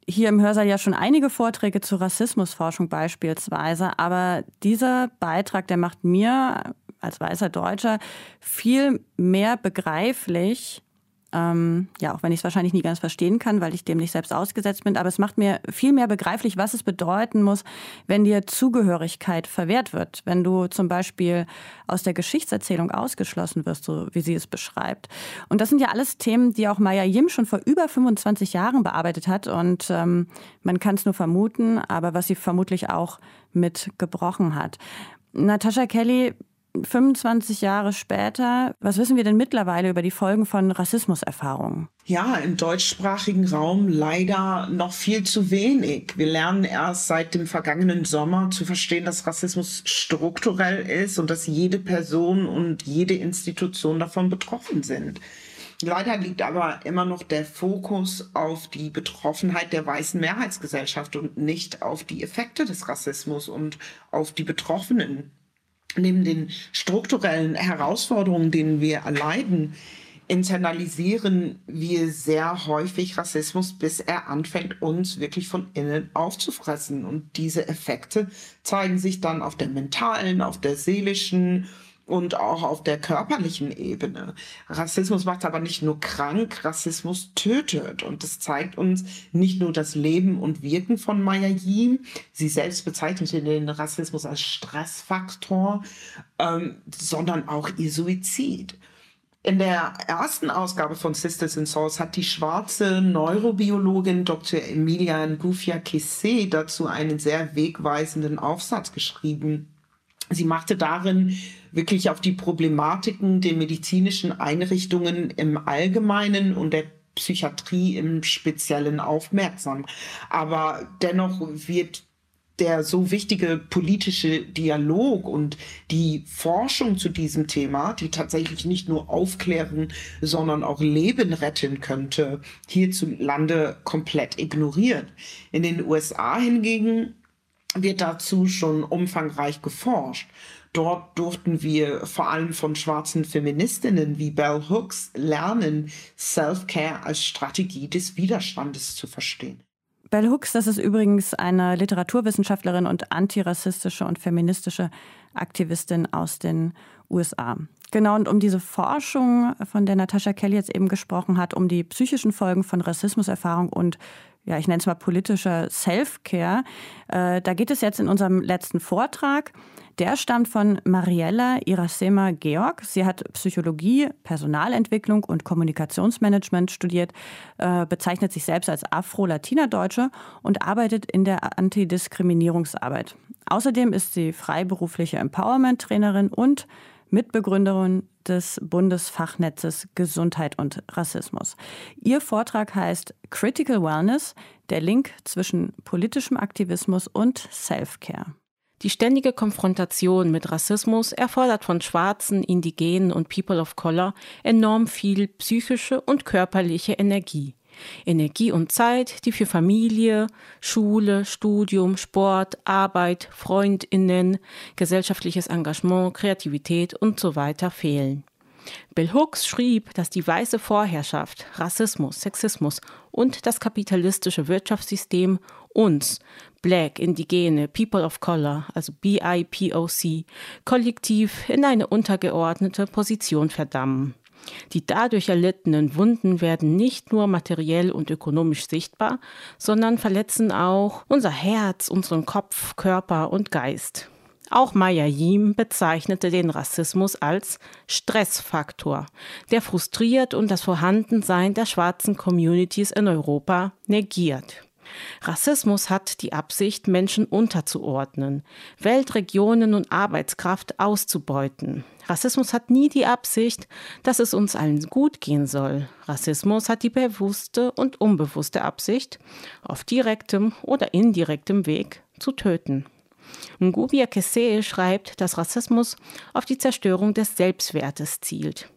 hier im Hörsaal ja schon einige Vorträge zur Rassismusforschung beispielsweise, aber dieser Beitrag, der macht mir als weißer Deutscher viel mehr begreiflich, ähm, ja, auch wenn ich es wahrscheinlich nie ganz verstehen kann, weil ich dem nicht selbst ausgesetzt bin, aber es macht mir viel mehr begreiflich, was es bedeuten muss, wenn dir Zugehörigkeit verwehrt wird. Wenn du zum Beispiel aus der Geschichtserzählung ausgeschlossen wirst, so wie sie es beschreibt. Und das sind ja alles Themen, die auch Maya Yim schon vor über 25 Jahren bearbeitet hat. Und ähm, man kann es nur vermuten, aber was sie vermutlich auch mit gebrochen hat. Natascha Kelly 25 Jahre später, was wissen wir denn mittlerweile über die Folgen von Rassismuserfahrungen? Ja, im deutschsprachigen Raum leider noch viel zu wenig. Wir lernen erst seit dem vergangenen Sommer zu verstehen, dass Rassismus strukturell ist und dass jede Person und jede Institution davon betroffen sind. Leider liegt aber immer noch der Fokus auf die Betroffenheit der weißen Mehrheitsgesellschaft und nicht auf die Effekte des Rassismus und auf die Betroffenen neben den strukturellen Herausforderungen, denen wir erleiden, internalisieren wir sehr häufig Rassismus, bis er anfängt, uns wirklich von innen aufzufressen. Und diese Effekte zeigen sich dann auf der mentalen, auf der seelischen und auch auf der körperlichen Ebene. Rassismus macht aber nicht nur krank, Rassismus tötet. Und das zeigt uns nicht nur das Leben und Wirken von Maya Yim. Sie selbst bezeichnete den Rassismus als Stressfaktor, ähm, sondern auch ihr Suizid. In der ersten Ausgabe von Sisters in Souls hat die schwarze Neurobiologin Dr. Emilia Ngufia Kisse dazu einen sehr wegweisenden Aufsatz geschrieben. Sie machte darin wirklich auf die Problematiken der medizinischen Einrichtungen im Allgemeinen und der Psychiatrie im Speziellen aufmerksam. Aber dennoch wird der so wichtige politische Dialog und die Forschung zu diesem Thema, die tatsächlich nicht nur aufklären, sondern auch Leben retten könnte, hierzulande komplett ignoriert. In den USA hingegen wird dazu schon umfangreich geforscht. Dort durften wir vor allem von schwarzen Feministinnen wie Bell Hooks lernen, Self-Care als Strategie des Widerstandes zu verstehen. Bell Hooks, das ist übrigens eine Literaturwissenschaftlerin und antirassistische und feministische Aktivistin aus den USA. Genau, und um diese Forschung, von der Natascha Kelly jetzt eben gesprochen hat, um die psychischen Folgen von Rassismuserfahrung und ja, ich nenne es mal politischer Self-Care. Äh, da geht es jetzt in unserem letzten Vortrag. Der stammt von Mariella Irasema Georg. Sie hat Psychologie, Personalentwicklung und Kommunikationsmanagement studiert, äh, bezeichnet sich selbst als Afro-Latina-Deutsche und arbeitet in der Antidiskriminierungsarbeit. Außerdem ist sie freiberufliche Empowerment-Trainerin und Mitbegründerin des Bundesfachnetzes Gesundheit und Rassismus. Ihr Vortrag heißt Critical Wellness, der Link zwischen politischem Aktivismus und Self-Care. Die ständige Konfrontation mit Rassismus erfordert von Schwarzen, Indigenen und People of Color enorm viel psychische und körperliche Energie. Energie und Zeit, die für Familie, Schule, Studium, Sport, Arbeit, Freundinnen, gesellschaftliches Engagement, Kreativität und so weiter fehlen. Bill Hooks schrieb, dass die weiße Vorherrschaft, Rassismus, Sexismus und das kapitalistische Wirtschaftssystem uns, Black, Indigene, People of Color, also BIPOC, kollektiv in eine untergeordnete Position verdammen. Die dadurch erlittenen Wunden werden nicht nur materiell und ökonomisch sichtbar, sondern verletzen auch unser Herz, unseren Kopf, Körper und Geist. Auch Maya Yim bezeichnete den Rassismus als Stressfaktor, der frustriert und das Vorhandensein der schwarzen Communities in Europa negiert. Rassismus hat die Absicht, Menschen unterzuordnen, Weltregionen und Arbeitskraft auszubeuten. Rassismus hat nie die Absicht, dass es uns allen gut gehen soll. Rassismus hat die bewusste und unbewusste Absicht, auf direktem oder indirektem Weg zu töten. Ngubia Kesse schreibt, dass Rassismus auf die Zerstörung des Selbstwertes zielt.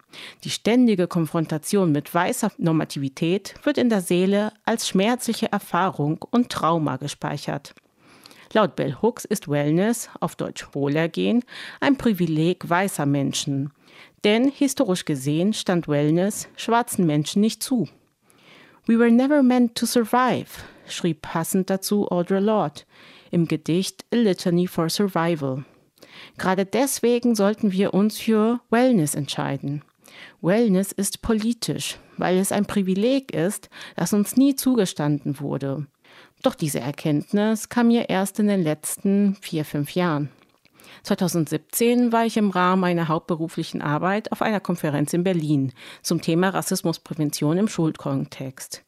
Die ständige Konfrontation mit weißer Normativität wird in der Seele als schmerzliche Erfahrung und Trauma gespeichert. Laut Bell Hooks ist Wellness, auf Deutsch Wohlergehen, ein Privileg weißer Menschen. Denn historisch gesehen stand Wellness schwarzen Menschen nicht zu. We were never meant to survive, schrieb passend dazu Audre Lorde im Gedicht A Litany for Survival. Gerade deswegen sollten wir uns für Wellness entscheiden. Wellness ist politisch, weil es ein Privileg ist, das uns nie zugestanden wurde. Doch diese Erkenntnis kam mir erst in den letzten vier, fünf Jahren. 2017 war ich im Rahmen meiner hauptberuflichen Arbeit auf einer Konferenz in Berlin zum Thema Rassismusprävention im Schulkontext.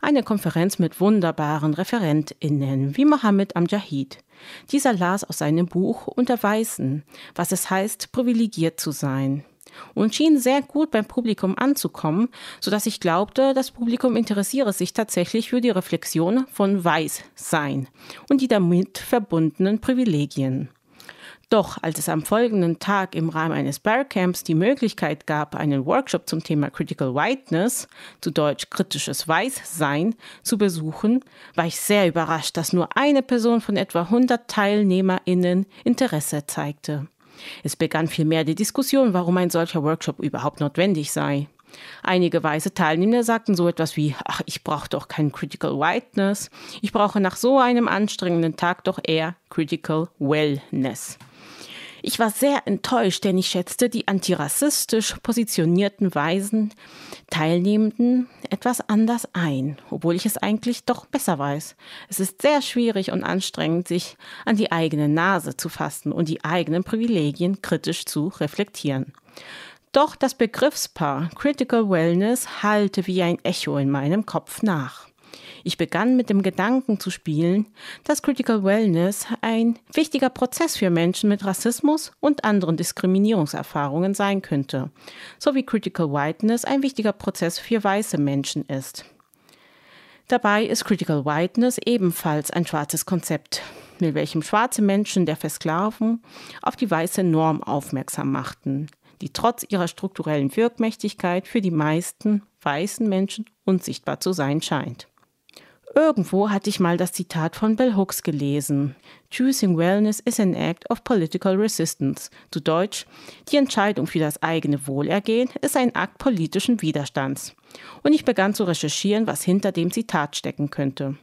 Eine Konferenz mit wunderbaren ReferentInnen wie Mohammed Amjahid. Dieser las aus seinem Buch Unter Weißen, was es heißt, privilegiert zu sein und schien sehr gut beim Publikum anzukommen, so dass ich glaubte, das Publikum interessiere sich tatsächlich für die Reflexion von Weißsein und die damit verbundenen Privilegien. Doch als es am folgenden Tag im Rahmen eines Barcamps die Möglichkeit gab, einen Workshop zum Thema Critical Whiteness, zu Deutsch kritisches Weißsein, zu besuchen, war ich sehr überrascht, dass nur eine Person von etwa 100 TeilnehmerInnen Interesse zeigte. Es begann vielmehr die Diskussion, warum ein solcher Workshop überhaupt notwendig sei. Einige weiße Teilnehmer sagten so etwas wie, ach, ich brauche doch kein Critical Whiteness, ich brauche nach so einem anstrengenden Tag doch eher Critical Wellness. Ich war sehr enttäuscht, denn ich schätzte die antirassistisch positionierten Weisen Teilnehmenden etwas anders ein, obwohl ich es eigentlich doch besser weiß. Es ist sehr schwierig und anstrengend, sich an die eigene Nase zu fassen und die eigenen Privilegien kritisch zu reflektieren. Doch das Begriffspaar Critical Wellness halte wie ein Echo in meinem Kopf nach. Ich begann mit dem Gedanken zu spielen, dass Critical Wellness ein wichtiger Prozess für Menschen mit Rassismus und anderen Diskriminierungserfahrungen sein könnte, so wie Critical Whiteness ein wichtiger Prozess für weiße Menschen ist. Dabei ist Critical Whiteness ebenfalls ein schwarzes Konzept, mit welchem schwarze Menschen der Versklavung auf die weiße Norm aufmerksam machten, die trotz ihrer strukturellen Wirkmächtigkeit für die meisten weißen Menschen unsichtbar zu sein scheint. Irgendwo hatte ich mal das Zitat von Bell Hooks gelesen. Choosing Wellness is an act of political resistance. Zu Deutsch, die Entscheidung für das eigene Wohlergehen ist ein Akt politischen Widerstands. Und ich begann zu recherchieren, was hinter dem Zitat stecken könnte.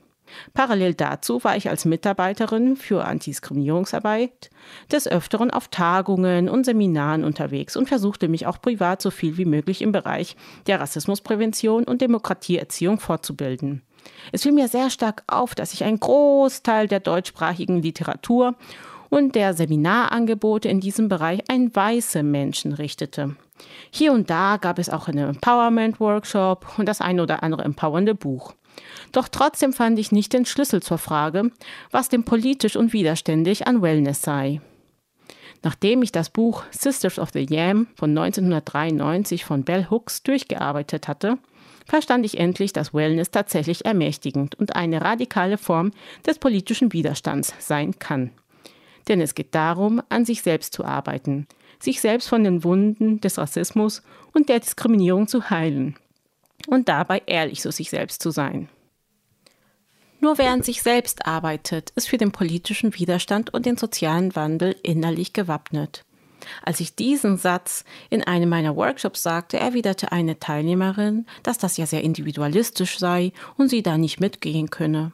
Parallel dazu war ich als Mitarbeiterin für Antidiskriminierungsarbeit des Öfteren auf Tagungen und Seminaren unterwegs und versuchte mich auch privat so viel wie möglich im Bereich der Rassismusprävention und Demokratieerziehung fortzubilden. Es fiel mir sehr stark auf, dass sich ein Großteil der deutschsprachigen Literatur und der Seminarangebote in diesem Bereich an weiße Menschen richtete. Hier und da gab es auch einen Empowerment-Workshop und das ein oder andere empowernde Buch. Doch trotzdem fand ich nicht den Schlüssel zur Frage, was denn politisch und widerständig an Wellness sei. Nachdem ich das Buch Sisters of the Yam von 1993 von Bell Hooks durchgearbeitet hatte, verstand ich endlich, dass Wellness tatsächlich ermächtigend und eine radikale Form des politischen Widerstands sein kann. Denn es geht darum, an sich selbst zu arbeiten, sich selbst von den Wunden des Rassismus und der Diskriminierung zu heilen und dabei ehrlich zu sich selbst zu sein. Nur wer an sich selbst arbeitet, ist für den politischen Widerstand und den sozialen Wandel innerlich gewappnet. Als ich diesen Satz in einem meiner Workshops sagte, erwiderte eine Teilnehmerin, dass das ja sehr individualistisch sei und sie da nicht mitgehen könne.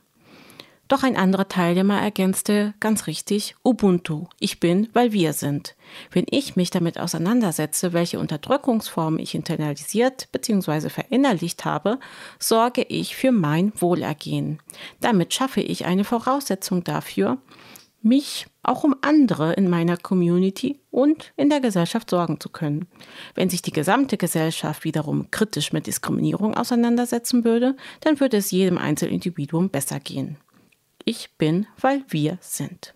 Doch ein anderer Teilnehmer ergänzte ganz richtig Ubuntu. Ich bin, weil wir sind. Wenn ich mich damit auseinandersetze, welche Unterdrückungsformen ich internalisiert bzw. verinnerlicht habe, sorge ich für mein Wohlergehen. Damit schaffe ich eine Voraussetzung dafür, mich auch um andere in meiner Community und in der Gesellschaft sorgen zu können. Wenn sich die gesamte Gesellschaft wiederum kritisch mit Diskriminierung auseinandersetzen würde, dann würde es jedem Einzelindividuum besser gehen. Ich bin, weil wir sind.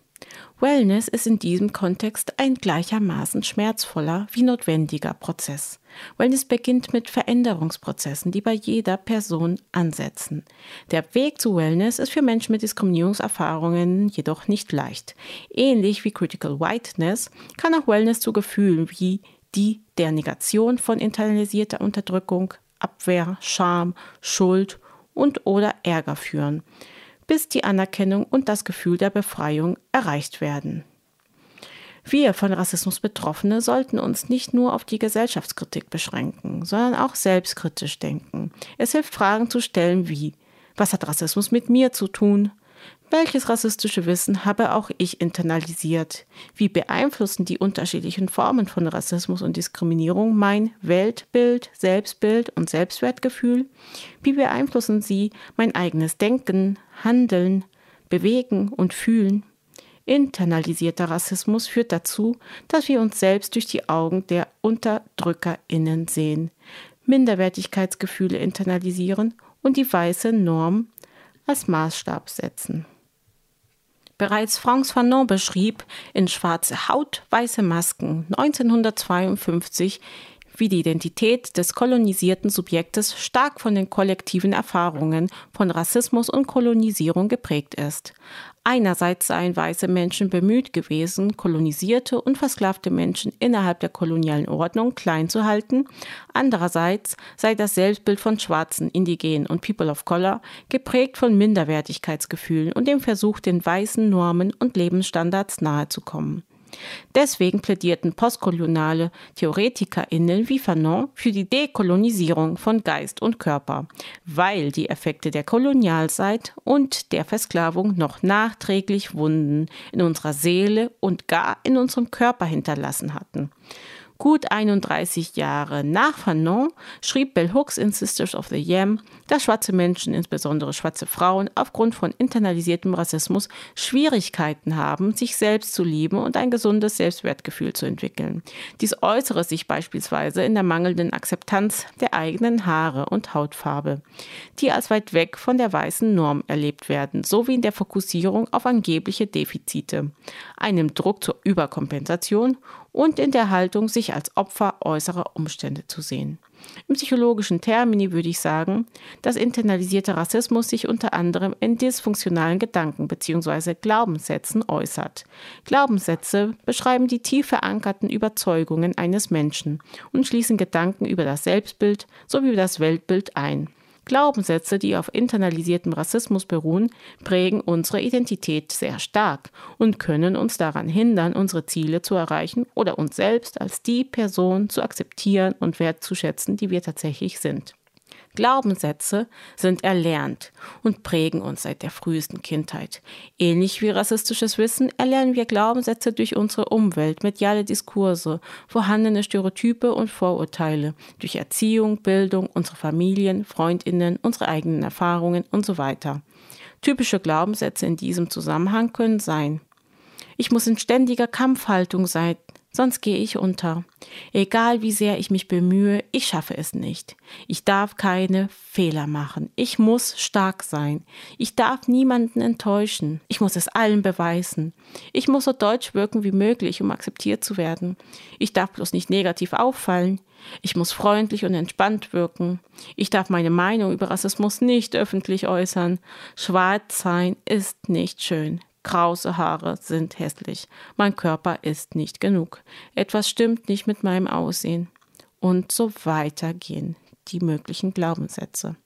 Wellness ist in diesem Kontext ein gleichermaßen schmerzvoller wie notwendiger Prozess. Wellness beginnt mit Veränderungsprozessen, die bei jeder Person ansetzen. Der Weg zu Wellness ist für Menschen mit Diskriminierungserfahrungen jedoch nicht leicht. Ähnlich wie Critical Whiteness kann auch Wellness zu Gefühlen wie die der Negation von internalisierter Unterdrückung, Abwehr, Scham, Schuld und oder Ärger führen bis die Anerkennung und das Gefühl der Befreiung erreicht werden. Wir von Rassismus Betroffene sollten uns nicht nur auf die Gesellschaftskritik beschränken, sondern auch selbstkritisch denken. Es hilft Fragen zu stellen wie, was hat Rassismus mit mir zu tun? Welches rassistische Wissen habe auch ich internalisiert? Wie beeinflussen die unterschiedlichen Formen von Rassismus und Diskriminierung mein Weltbild, Selbstbild und Selbstwertgefühl? Wie beeinflussen sie mein eigenes Denken, Handeln, Bewegen und Fühlen? Internalisierter Rassismus führt dazu, dass wir uns selbst durch die Augen der UnterdrückerInnen sehen, Minderwertigkeitsgefühle internalisieren und die weiße Norm als Maßstab setzen. Bereits Franz Fanon beschrieb in Schwarze Haut, weiße Masken 1952 wie die Identität des kolonisierten Subjektes stark von den kollektiven Erfahrungen von Rassismus und Kolonisierung geprägt ist. Einerseits seien weiße Menschen bemüht gewesen, kolonisierte und versklavte Menschen innerhalb der kolonialen Ordnung klein zu halten, andererseits sei das Selbstbild von Schwarzen, Indigenen und People of Color geprägt von Minderwertigkeitsgefühlen und dem Versuch, den weißen Normen und Lebensstandards nahezukommen. Deswegen plädierten postkoloniale TheoretikerInnen wie Fanon für die Dekolonisierung von Geist und Körper, weil die Effekte der Kolonialzeit und der Versklavung noch nachträglich Wunden in unserer Seele und gar in unserem Körper hinterlassen hatten. Gut 31 Jahre nach Fanon schrieb Bell Hooks in Sisters of the Yam, dass schwarze Menschen, insbesondere schwarze Frauen, aufgrund von internalisiertem Rassismus Schwierigkeiten haben, sich selbst zu lieben und ein gesundes Selbstwertgefühl zu entwickeln. Dies äußere sich beispielsweise in der mangelnden Akzeptanz der eigenen Haare und Hautfarbe, die als weit weg von der weißen Norm erlebt werden, sowie in der Fokussierung auf angebliche Defizite, einem Druck zur Überkompensation und in der Haltung, sich als Opfer äußerer Umstände zu sehen. Im psychologischen Termini würde ich sagen, dass internalisierter Rassismus sich unter anderem in dysfunktionalen Gedanken bzw. Glaubenssätzen äußert. Glaubenssätze beschreiben die tief verankerten Überzeugungen eines Menschen und schließen Gedanken über das Selbstbild sowie das Weltbild ein. Glaubenssätze, die auf internalisiertem Rassismus beruhen, prägen unsere Identität sehr stark und können uns daran hindern, unsere Ziele zu erreichen oder uns selbst als die Person zu akzeptieren und wertzuschätzen, die wir tatsächlich sind. Glaubenssätze sind erlernt und prägen uns seit der frühesten Kindheit. Ähnlich wie rassistisches Wissen erlernen wir Glaubenssätze durch unsere Umwelt, mediale Diskurse, vorhandene Stereotype und Vorurteile, durch Erziehung, Bildung, unsere Familien, Freundinnen, unsere eigenen Erfahrungen und so weiter. Typische Glaubenssätze in diesem Zusammenhang können sein ich muss in ständiger Kampfhaltung sein, sonst gehe ich unter. Egal wie sehr ich mich bemühe, ich schaffe es nicht. Ich darf keine Fehler machen. Ich muss stark sein. Ich darf niemanden enttäuschen. Ich muss es allen beweisen. Ich muss so deutsch wirken wie möglich, um akzeptiert zu werden. Ich darf bloß nicht negativ auffallen. Ich muss freundlich und entspannt wirken. Ich darf meine Meinung über Rassismus nicht öffentlich äußern. Schwarz sein ist nicht schön. Krause Haare sind hässlich. Mein Körper ist nicht genug. Etwas stimmt nicht mit meinem Aussehen. Und so weiter gehen die möglichen Glaubenssätze.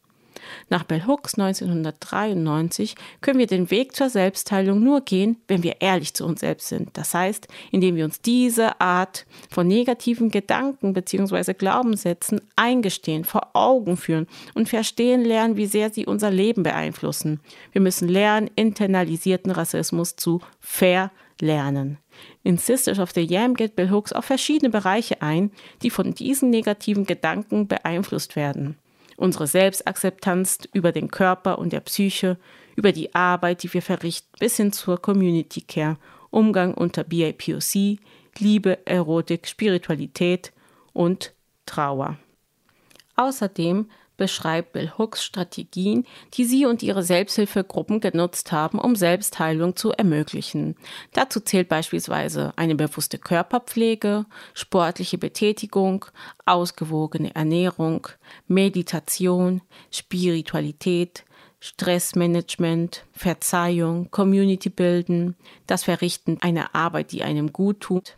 Nach Bell Hooks 1993 können wir den Weg zur Selbstheilung nur gehen, wenn wir ehrlich zu uns selbst sind. Das heißt, indem wir uns diese Art von negativen Gedanken bzw. Glaubenssätzen eingestehen, vor Augen führen und verstehen lernen, wie sehr sie unser Leben beeinflussen. Wir müssen lernen, internalisierten Rassismus zu verlernen. In Sisters of the Yam geht Bill Hooks auf verschiedene Bereiche ein, die von diesen negativen Gedanken beeinflusst werden unsere Selbstakzeptanz über den Körper und der Psyche, über die Arbeit, die wir verrichten, bis hin zur Community Care, Umgang unter BIPOC, Liebe, Erotik, Spiritualität und Trauer. Außerdem beschreibt Bill Hooks Strategien, die sie und ihre Selbsthilfegruppen genutzt haben, um Selbstheilung zu ermöglichen. Dazu zählt beispielsweise eine bewusste Körperpflege, sportliche Betätigung, ausgewogene Ernährung, Meditation, Spiritualität, Stressmanagement, Verzeihung, Community bilden, das Verrichten einer Arbeit, die einem gut tut,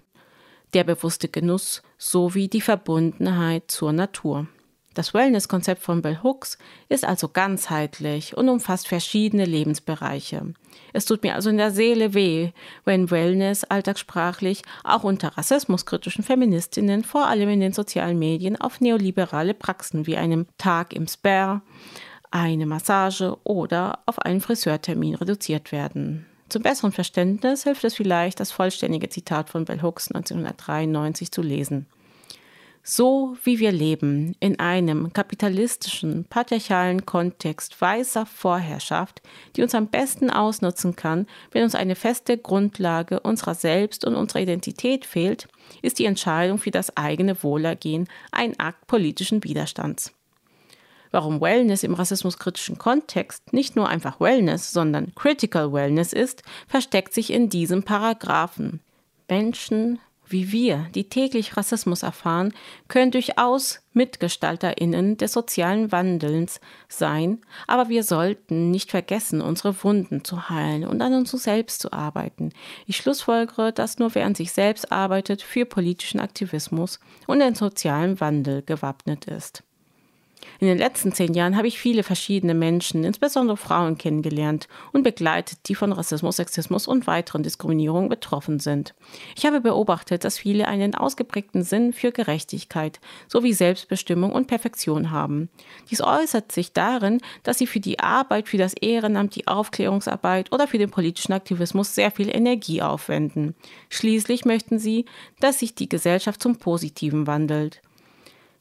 der bewusste Genuss sowie die Verbundenheit zur Natur. Das Wellness-Konzept von Bell Hooks ist also ganzheitlich und umfasst verschiedene Lebensbereiche. Es tut mir also in der Seele weh, wenn Wellness alltagssprachlich auch unter rassismuskritischen Feministinnen vor allem in den sozialen Medien auf neoliberale Praxen wie einem Tag im Spare, eine Massage oder auf einen Friseurtermin reduziert werden. Zum besseren Verständnis hilft es vielleicht, das vollständige Zitat von Bell Hooks 1993 zu lesen. So wie wir leben, in einem kapitalistischen, patriarchalen Kontext weißer Vorherrschaft, die uns am besten ausnutzen kann, wenn uns eine feste Grundlage unserer Selbst und unserer Identität fehlt, ist die Entscheidung für das eigene Wohlergehen ein Akt politischen Widerstands. Warum Wellness im rassismuskritischen Kontext nicht nur einfach Wellness, sondern Critical Wellness ist, versteckt sich in diesem Paragraphen. Menschen wie wir, die täglich Rassismus erfahren, können durchaus Mitgestalterinnen des sozialen Wandels sein, aber wir sollten nicht vergessen, unsere Wunden zu heilen und an uns selbst zu arbeiten. Ich schlussfolgere, dass nur wer an sich selbst arbeitet, für politischen Aktivismus und den sozialen Wandel gewappnet ist. In den letzten zehn Jahren habe ich viele verschiedene Menschen, insbesondere Frauen, kennengelernt und begleitet, die von Rassismus, Sexismus und weiteren Diskriminierungen betroffen sind. Ich habe beobachtet, dass viele einen ausgeprägten Sinn für Gerechtigkeit sowie Selbstbestimmung und Perfektion haben. Dies äußert sich darin, dass sie für die Arbeit, für das Ehrenamt, die Aufklärungsarbeit oder für den politischen Aktivismus sehr viel Energie aufwenden. Schließlich möchten sie, dass sich die Gesellschaft zum Positiven wandelt.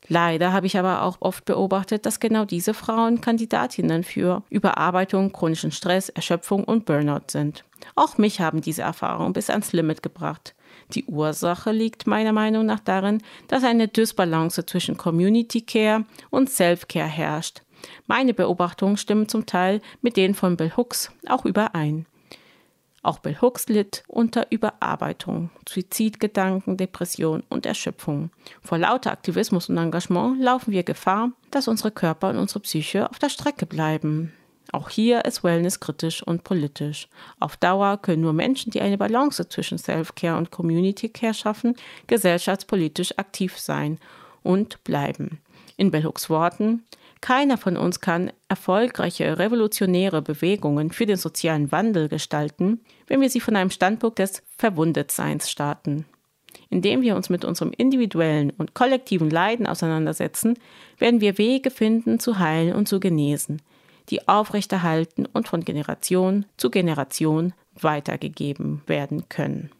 Leider habe ich aber auch oft beobachtet, dass genau diese Frauen Kandidatinnen für Überarbeitung, chronischen Stress, Erschöpfung und Burnout sind. Auch mich haben diese Erfahrungen bis ans Limit gebracht. Die Ursache liegt meiner Meinung nach darin, dass eine Dysbalance zwischen Community Care und Self-Care herrscht. Meine Beobachtungen stimmen zum Teil mit denen von Bill Hooks auch überein. Auch Bill Hooks litt unter Überarbeitung, Suizidgedanken, Depression und Erschöpfung. Vor lauter Aktivismus und Engagement laufen wir Gefahr, dass unsere Körper und unsere Psyche auf der Strecke bleiben. Auch hier ist Wellness kritisch und politisch. Auf Dauer können nur Menschen, die eine Balance zwischen Self-Care und Community Care schaffen, gesellschaftspolitisch aktiv sein und bleiben. In Bell Hooks Worten, keiner von uns kann erfolgreiche revolutionäre Bewegungen für den sozialen Wandel gestalten, wenn wir sie von einem Standpunkt des Verwundetseins starten. Indem wir uns mit unserem individuellen und kollektiven Leiden auseinandersetzen, werden wir Wege finden, zu heilen und zu genesen, die aufrechterhalten und von Generation zu Generation weitergegeben werden können.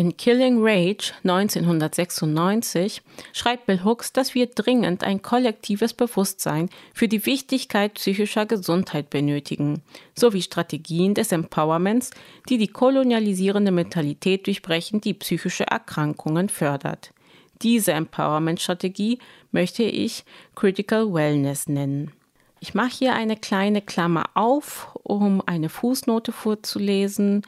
In Killing Rage 1996 schreibt Bill Hooks, dass wir dringend ein kollektives Bewusstsein für die Wichtigkeit psychischer Gesundheit benötigen, sowie Strategien des Empowerments, die die kolonialisierende Mentalität durchbrechen, die psychische Erkrankungen fördert. Diese Empowerment-Strategie möchte ich Critical Wellness nennen. Ich mache hier eine kleine Klammer auf, um eine Fußnote vorzulesen.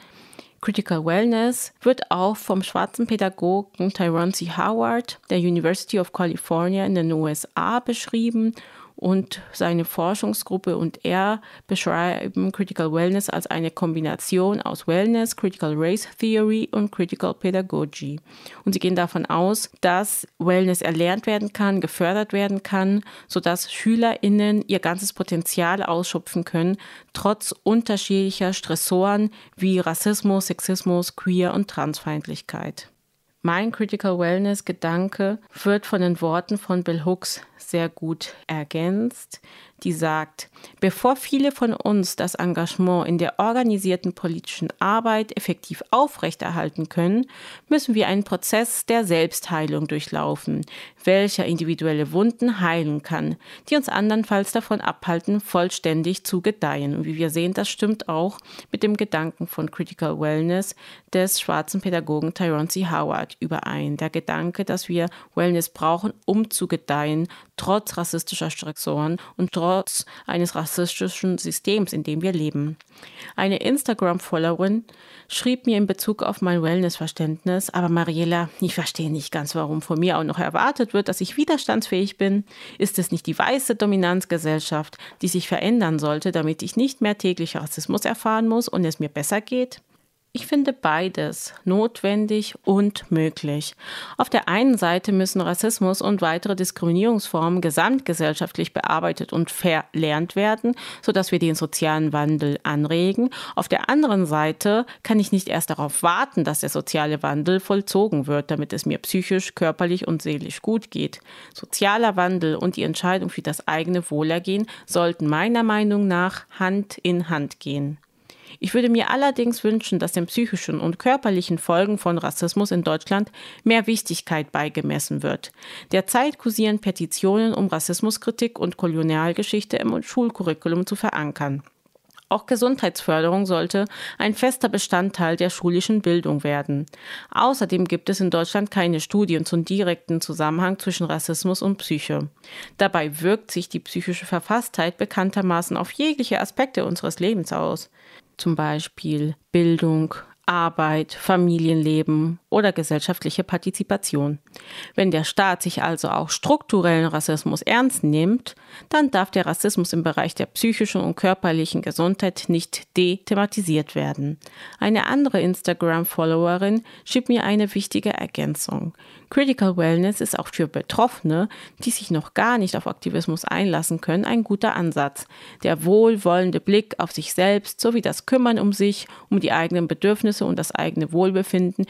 Critical Wellness wird auch vom schwarzen Pädagogen Tyrone C. Howard der University of California in den USA beschrieben und seine Forschungsgruppe und er beschreiben Critical Wellness als eine Kombination aus Wellness, Critical Race Theory und Critical Pedagogy. Und sie gehen davon aus, dass Wellness erlernt werden kann, gefördert werden kann, sodass SchülerInnen ihr ganzes Potenzial ausschöpfen können, trotz unterschiedlicher Stressoren wie Rassismus, Sexismus, Queer- und Transfeindlichkeit. Mein Critical Wellness Gedanke wird von den Worten von Bill Hooks sehr gut ergänzt die sagt, bevor viele von uns das Engagement in der organisierten politischen Arbeit effektiv aufrechterhalten können, müssen wir einen Prozess der Selbstheilung durchlaufen, welcher individuelle Wunden heilen kann, die uns andernfalls davon abhalten, vollständig zu gedeihen. Und wie wir sehen, das stimmt auch mit dem Gedanken von Critical Wellness des schwarzen Pädagogen Tyrone C. Howard überein. Der Gedanke, dass wir Wellness brauchen, um zu gedeihen, trotz rassistischer Stressoren und trotz eines rassistischen Systems, in dem wir leben. Eine Instagram-Followerin schrieb mir in Bezug auf mein Wellness-Verständnis, aber Mariella, ich verstehe nicht ganz, warum von mir auch noch erwartet wird, dass ich widerstandsfähig bin. Ist es nicht die weiße Dominanzgesellschaft, die sich verändern sollte, damit ich nicht mehr täglich Rassismus erfahren muss und es mir besser geht? Ich finde beides notwendig und möglich. Auf der einen Seite müssen Rassismus und weitere Diskriminierungsformen gesamtgesellschaftlich bearbeitet und verlernt werden, sodass wir den sozialen Wandel anregen. Auf der anderen Seite kann ich nicht erst darauf warten, dass der soziale Wandel vollzogen wird, damit es mir psychisch, körperlich und seelisch gut geht. Sozialer Wandel und die Entscheidung für das eigene Wohlergehen sollten meiner Meinung nach Hand in Hand gehen. Ich würde mir allerdings wünschen, dass den psychischen und körperlichen Folgen von Rassismus in Deutschland mehr Wichtigkeit beigemessen wird. Derzeit kursieren Petitionen, um Rassismuskritik und Kolonialgeschichte im Schulcurriculum zu verankern. Auch Gesundheitsförderung sollte ein fester Bestandteil der schulischen Bildung werden. Außerdem gibt es in Deutschland keine Studien zum direkten Zusammenhang zwischen Rassismus und Psyche. Dabei wirkt sich die psychische Verfasstheit bekanntermaßen auf jegliche Aspekte unseres Lebens aus. Zum Beispiel Bildung, Arbeit, Familienleben oder gesellschaftliche Partizipation. Wenn der Staat sich also auch strukturellen Rassismus ernst nimmt, dann darf der Rassismus im Bereich der psychischen und körperlichen Gesundheit nicht dethematisiert werden. Eine andere Instagram-Followerin schiebt mir eine wichtige Ergänzung. Critical Wellness ist auch für Betroffene, die sich noch gar nicht auf Aktivismus einlassen können, ein guter Ansatz. Der wohlwollende Blick auf sich selbst sowie das Kümmern um sich, um die eigenen Bedürfnisse und das eigene Wohlbefinden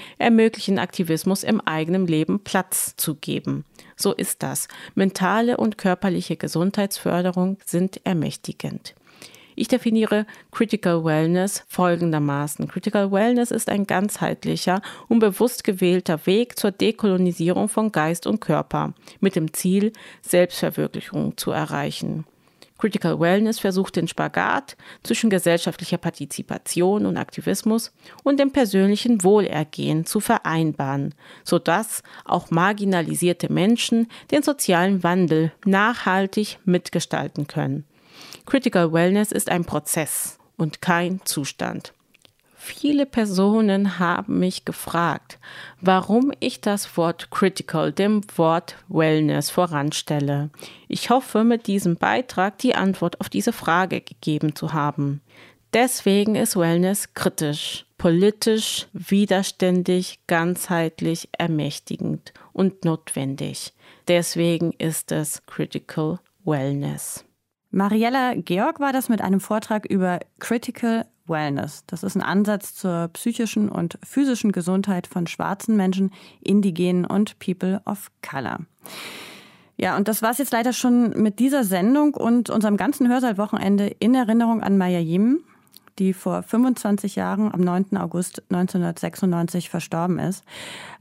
ermöglichen Aktivismus im eigenen Leben Platz zu geben. So ist das. Mentale und körperliche Gesundheitsförderung sind ermächtigend. Ich definiere Critical Wellness folgendermaßen. Critical Wellness ist ein ganzheitlicher und bewusst gewählter Weg zur Dekolonisierung von Geist und Körper mit dem Ziel, Selbstverwirklichung zu erreichen. Critical Wellness versucht den Spagat zwischen gesellschaftlicher Partizipation und Aktivismus und dem persönlichen Wohlergehen zu vereinbaren, sodass auch marginalisierte Menschen den sozialen Wandel nachhaltig mitgestalten können. Critical Wellness ist ein Prozess und kein Zustand. Viele Personen haben mich gefragt, warum ich das Wort critical dem Wort Wellness voranstelle. Ich hoffe, mit diesem Beitrag die Antwort auf diese Frage gegeben zu haben. Deswegen ist Wellness kritisch, politisch, widerständig, ganzheitlich, ermächtigend und notwendig. Deswegen ist es Critical Wellness. Mariella Georg war das mit einem Vortrag über Critical Wellness. Das ist ein Ansatz zur psychischen und physischen Gesundheit von schwarzen Menschen, Indigenen und People of Color. Ja, und das war es jetzt leider schon mit dieser Sendung und unserem ganzen Hörsaalwochenende in Erinnerung an Maya Yim, die vor 25 Jahren am 9. August 1996 verstorben ist.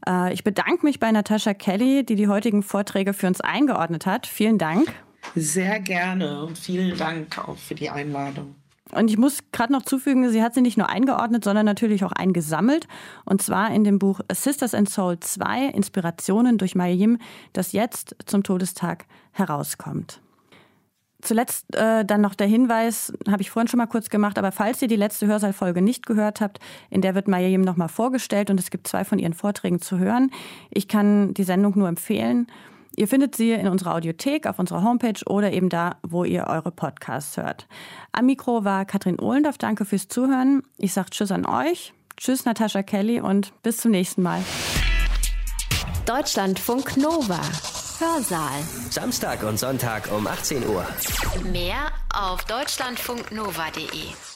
Äh, ich bedanke mich bei Natascha Kelly, die die heutigen Vorträge für uns eingeordnet hat. Vielen Dank. Sehr gerne und vielen Dank auch für die Einladung. Und ich muss gerade noch zufügen, sie hat sie nicht nur eingeordnet, sondern natürlich auch eingesammelt. Und zwar in dem Buch Sisters and Soul 2, Inspirationen durch Mayim, das jetzt zum Todestag herauskommt. Zuletzt äh, dann noch der Hinweis, habe ich vorhin schon mal kurz gemacht, aber falls ihr die letzte Hörsaalfolge nicht gehört habt, in der wird Mayim nochmal vorgestellt und es gibt zwei von ihren Vorträgen zu hören. Ich kann die Sendung nur empfehlen. Ihr findet sie in unserer Audiothek, auf unserer Homepage oder eben da, wo ihr eure Podcasts hört. Am Mikro war Katrin Ohlendorf. Danke fürs Zuhören. Ich sage Tschüss an euch. Tschüss, Natascha Kelly und bis zum nächsten Mal. Deutschlandfunk Nova. Hörsaal. Samstag und Sonntag um 18 Uhr. Mehr auf deutschlandfunknova.de.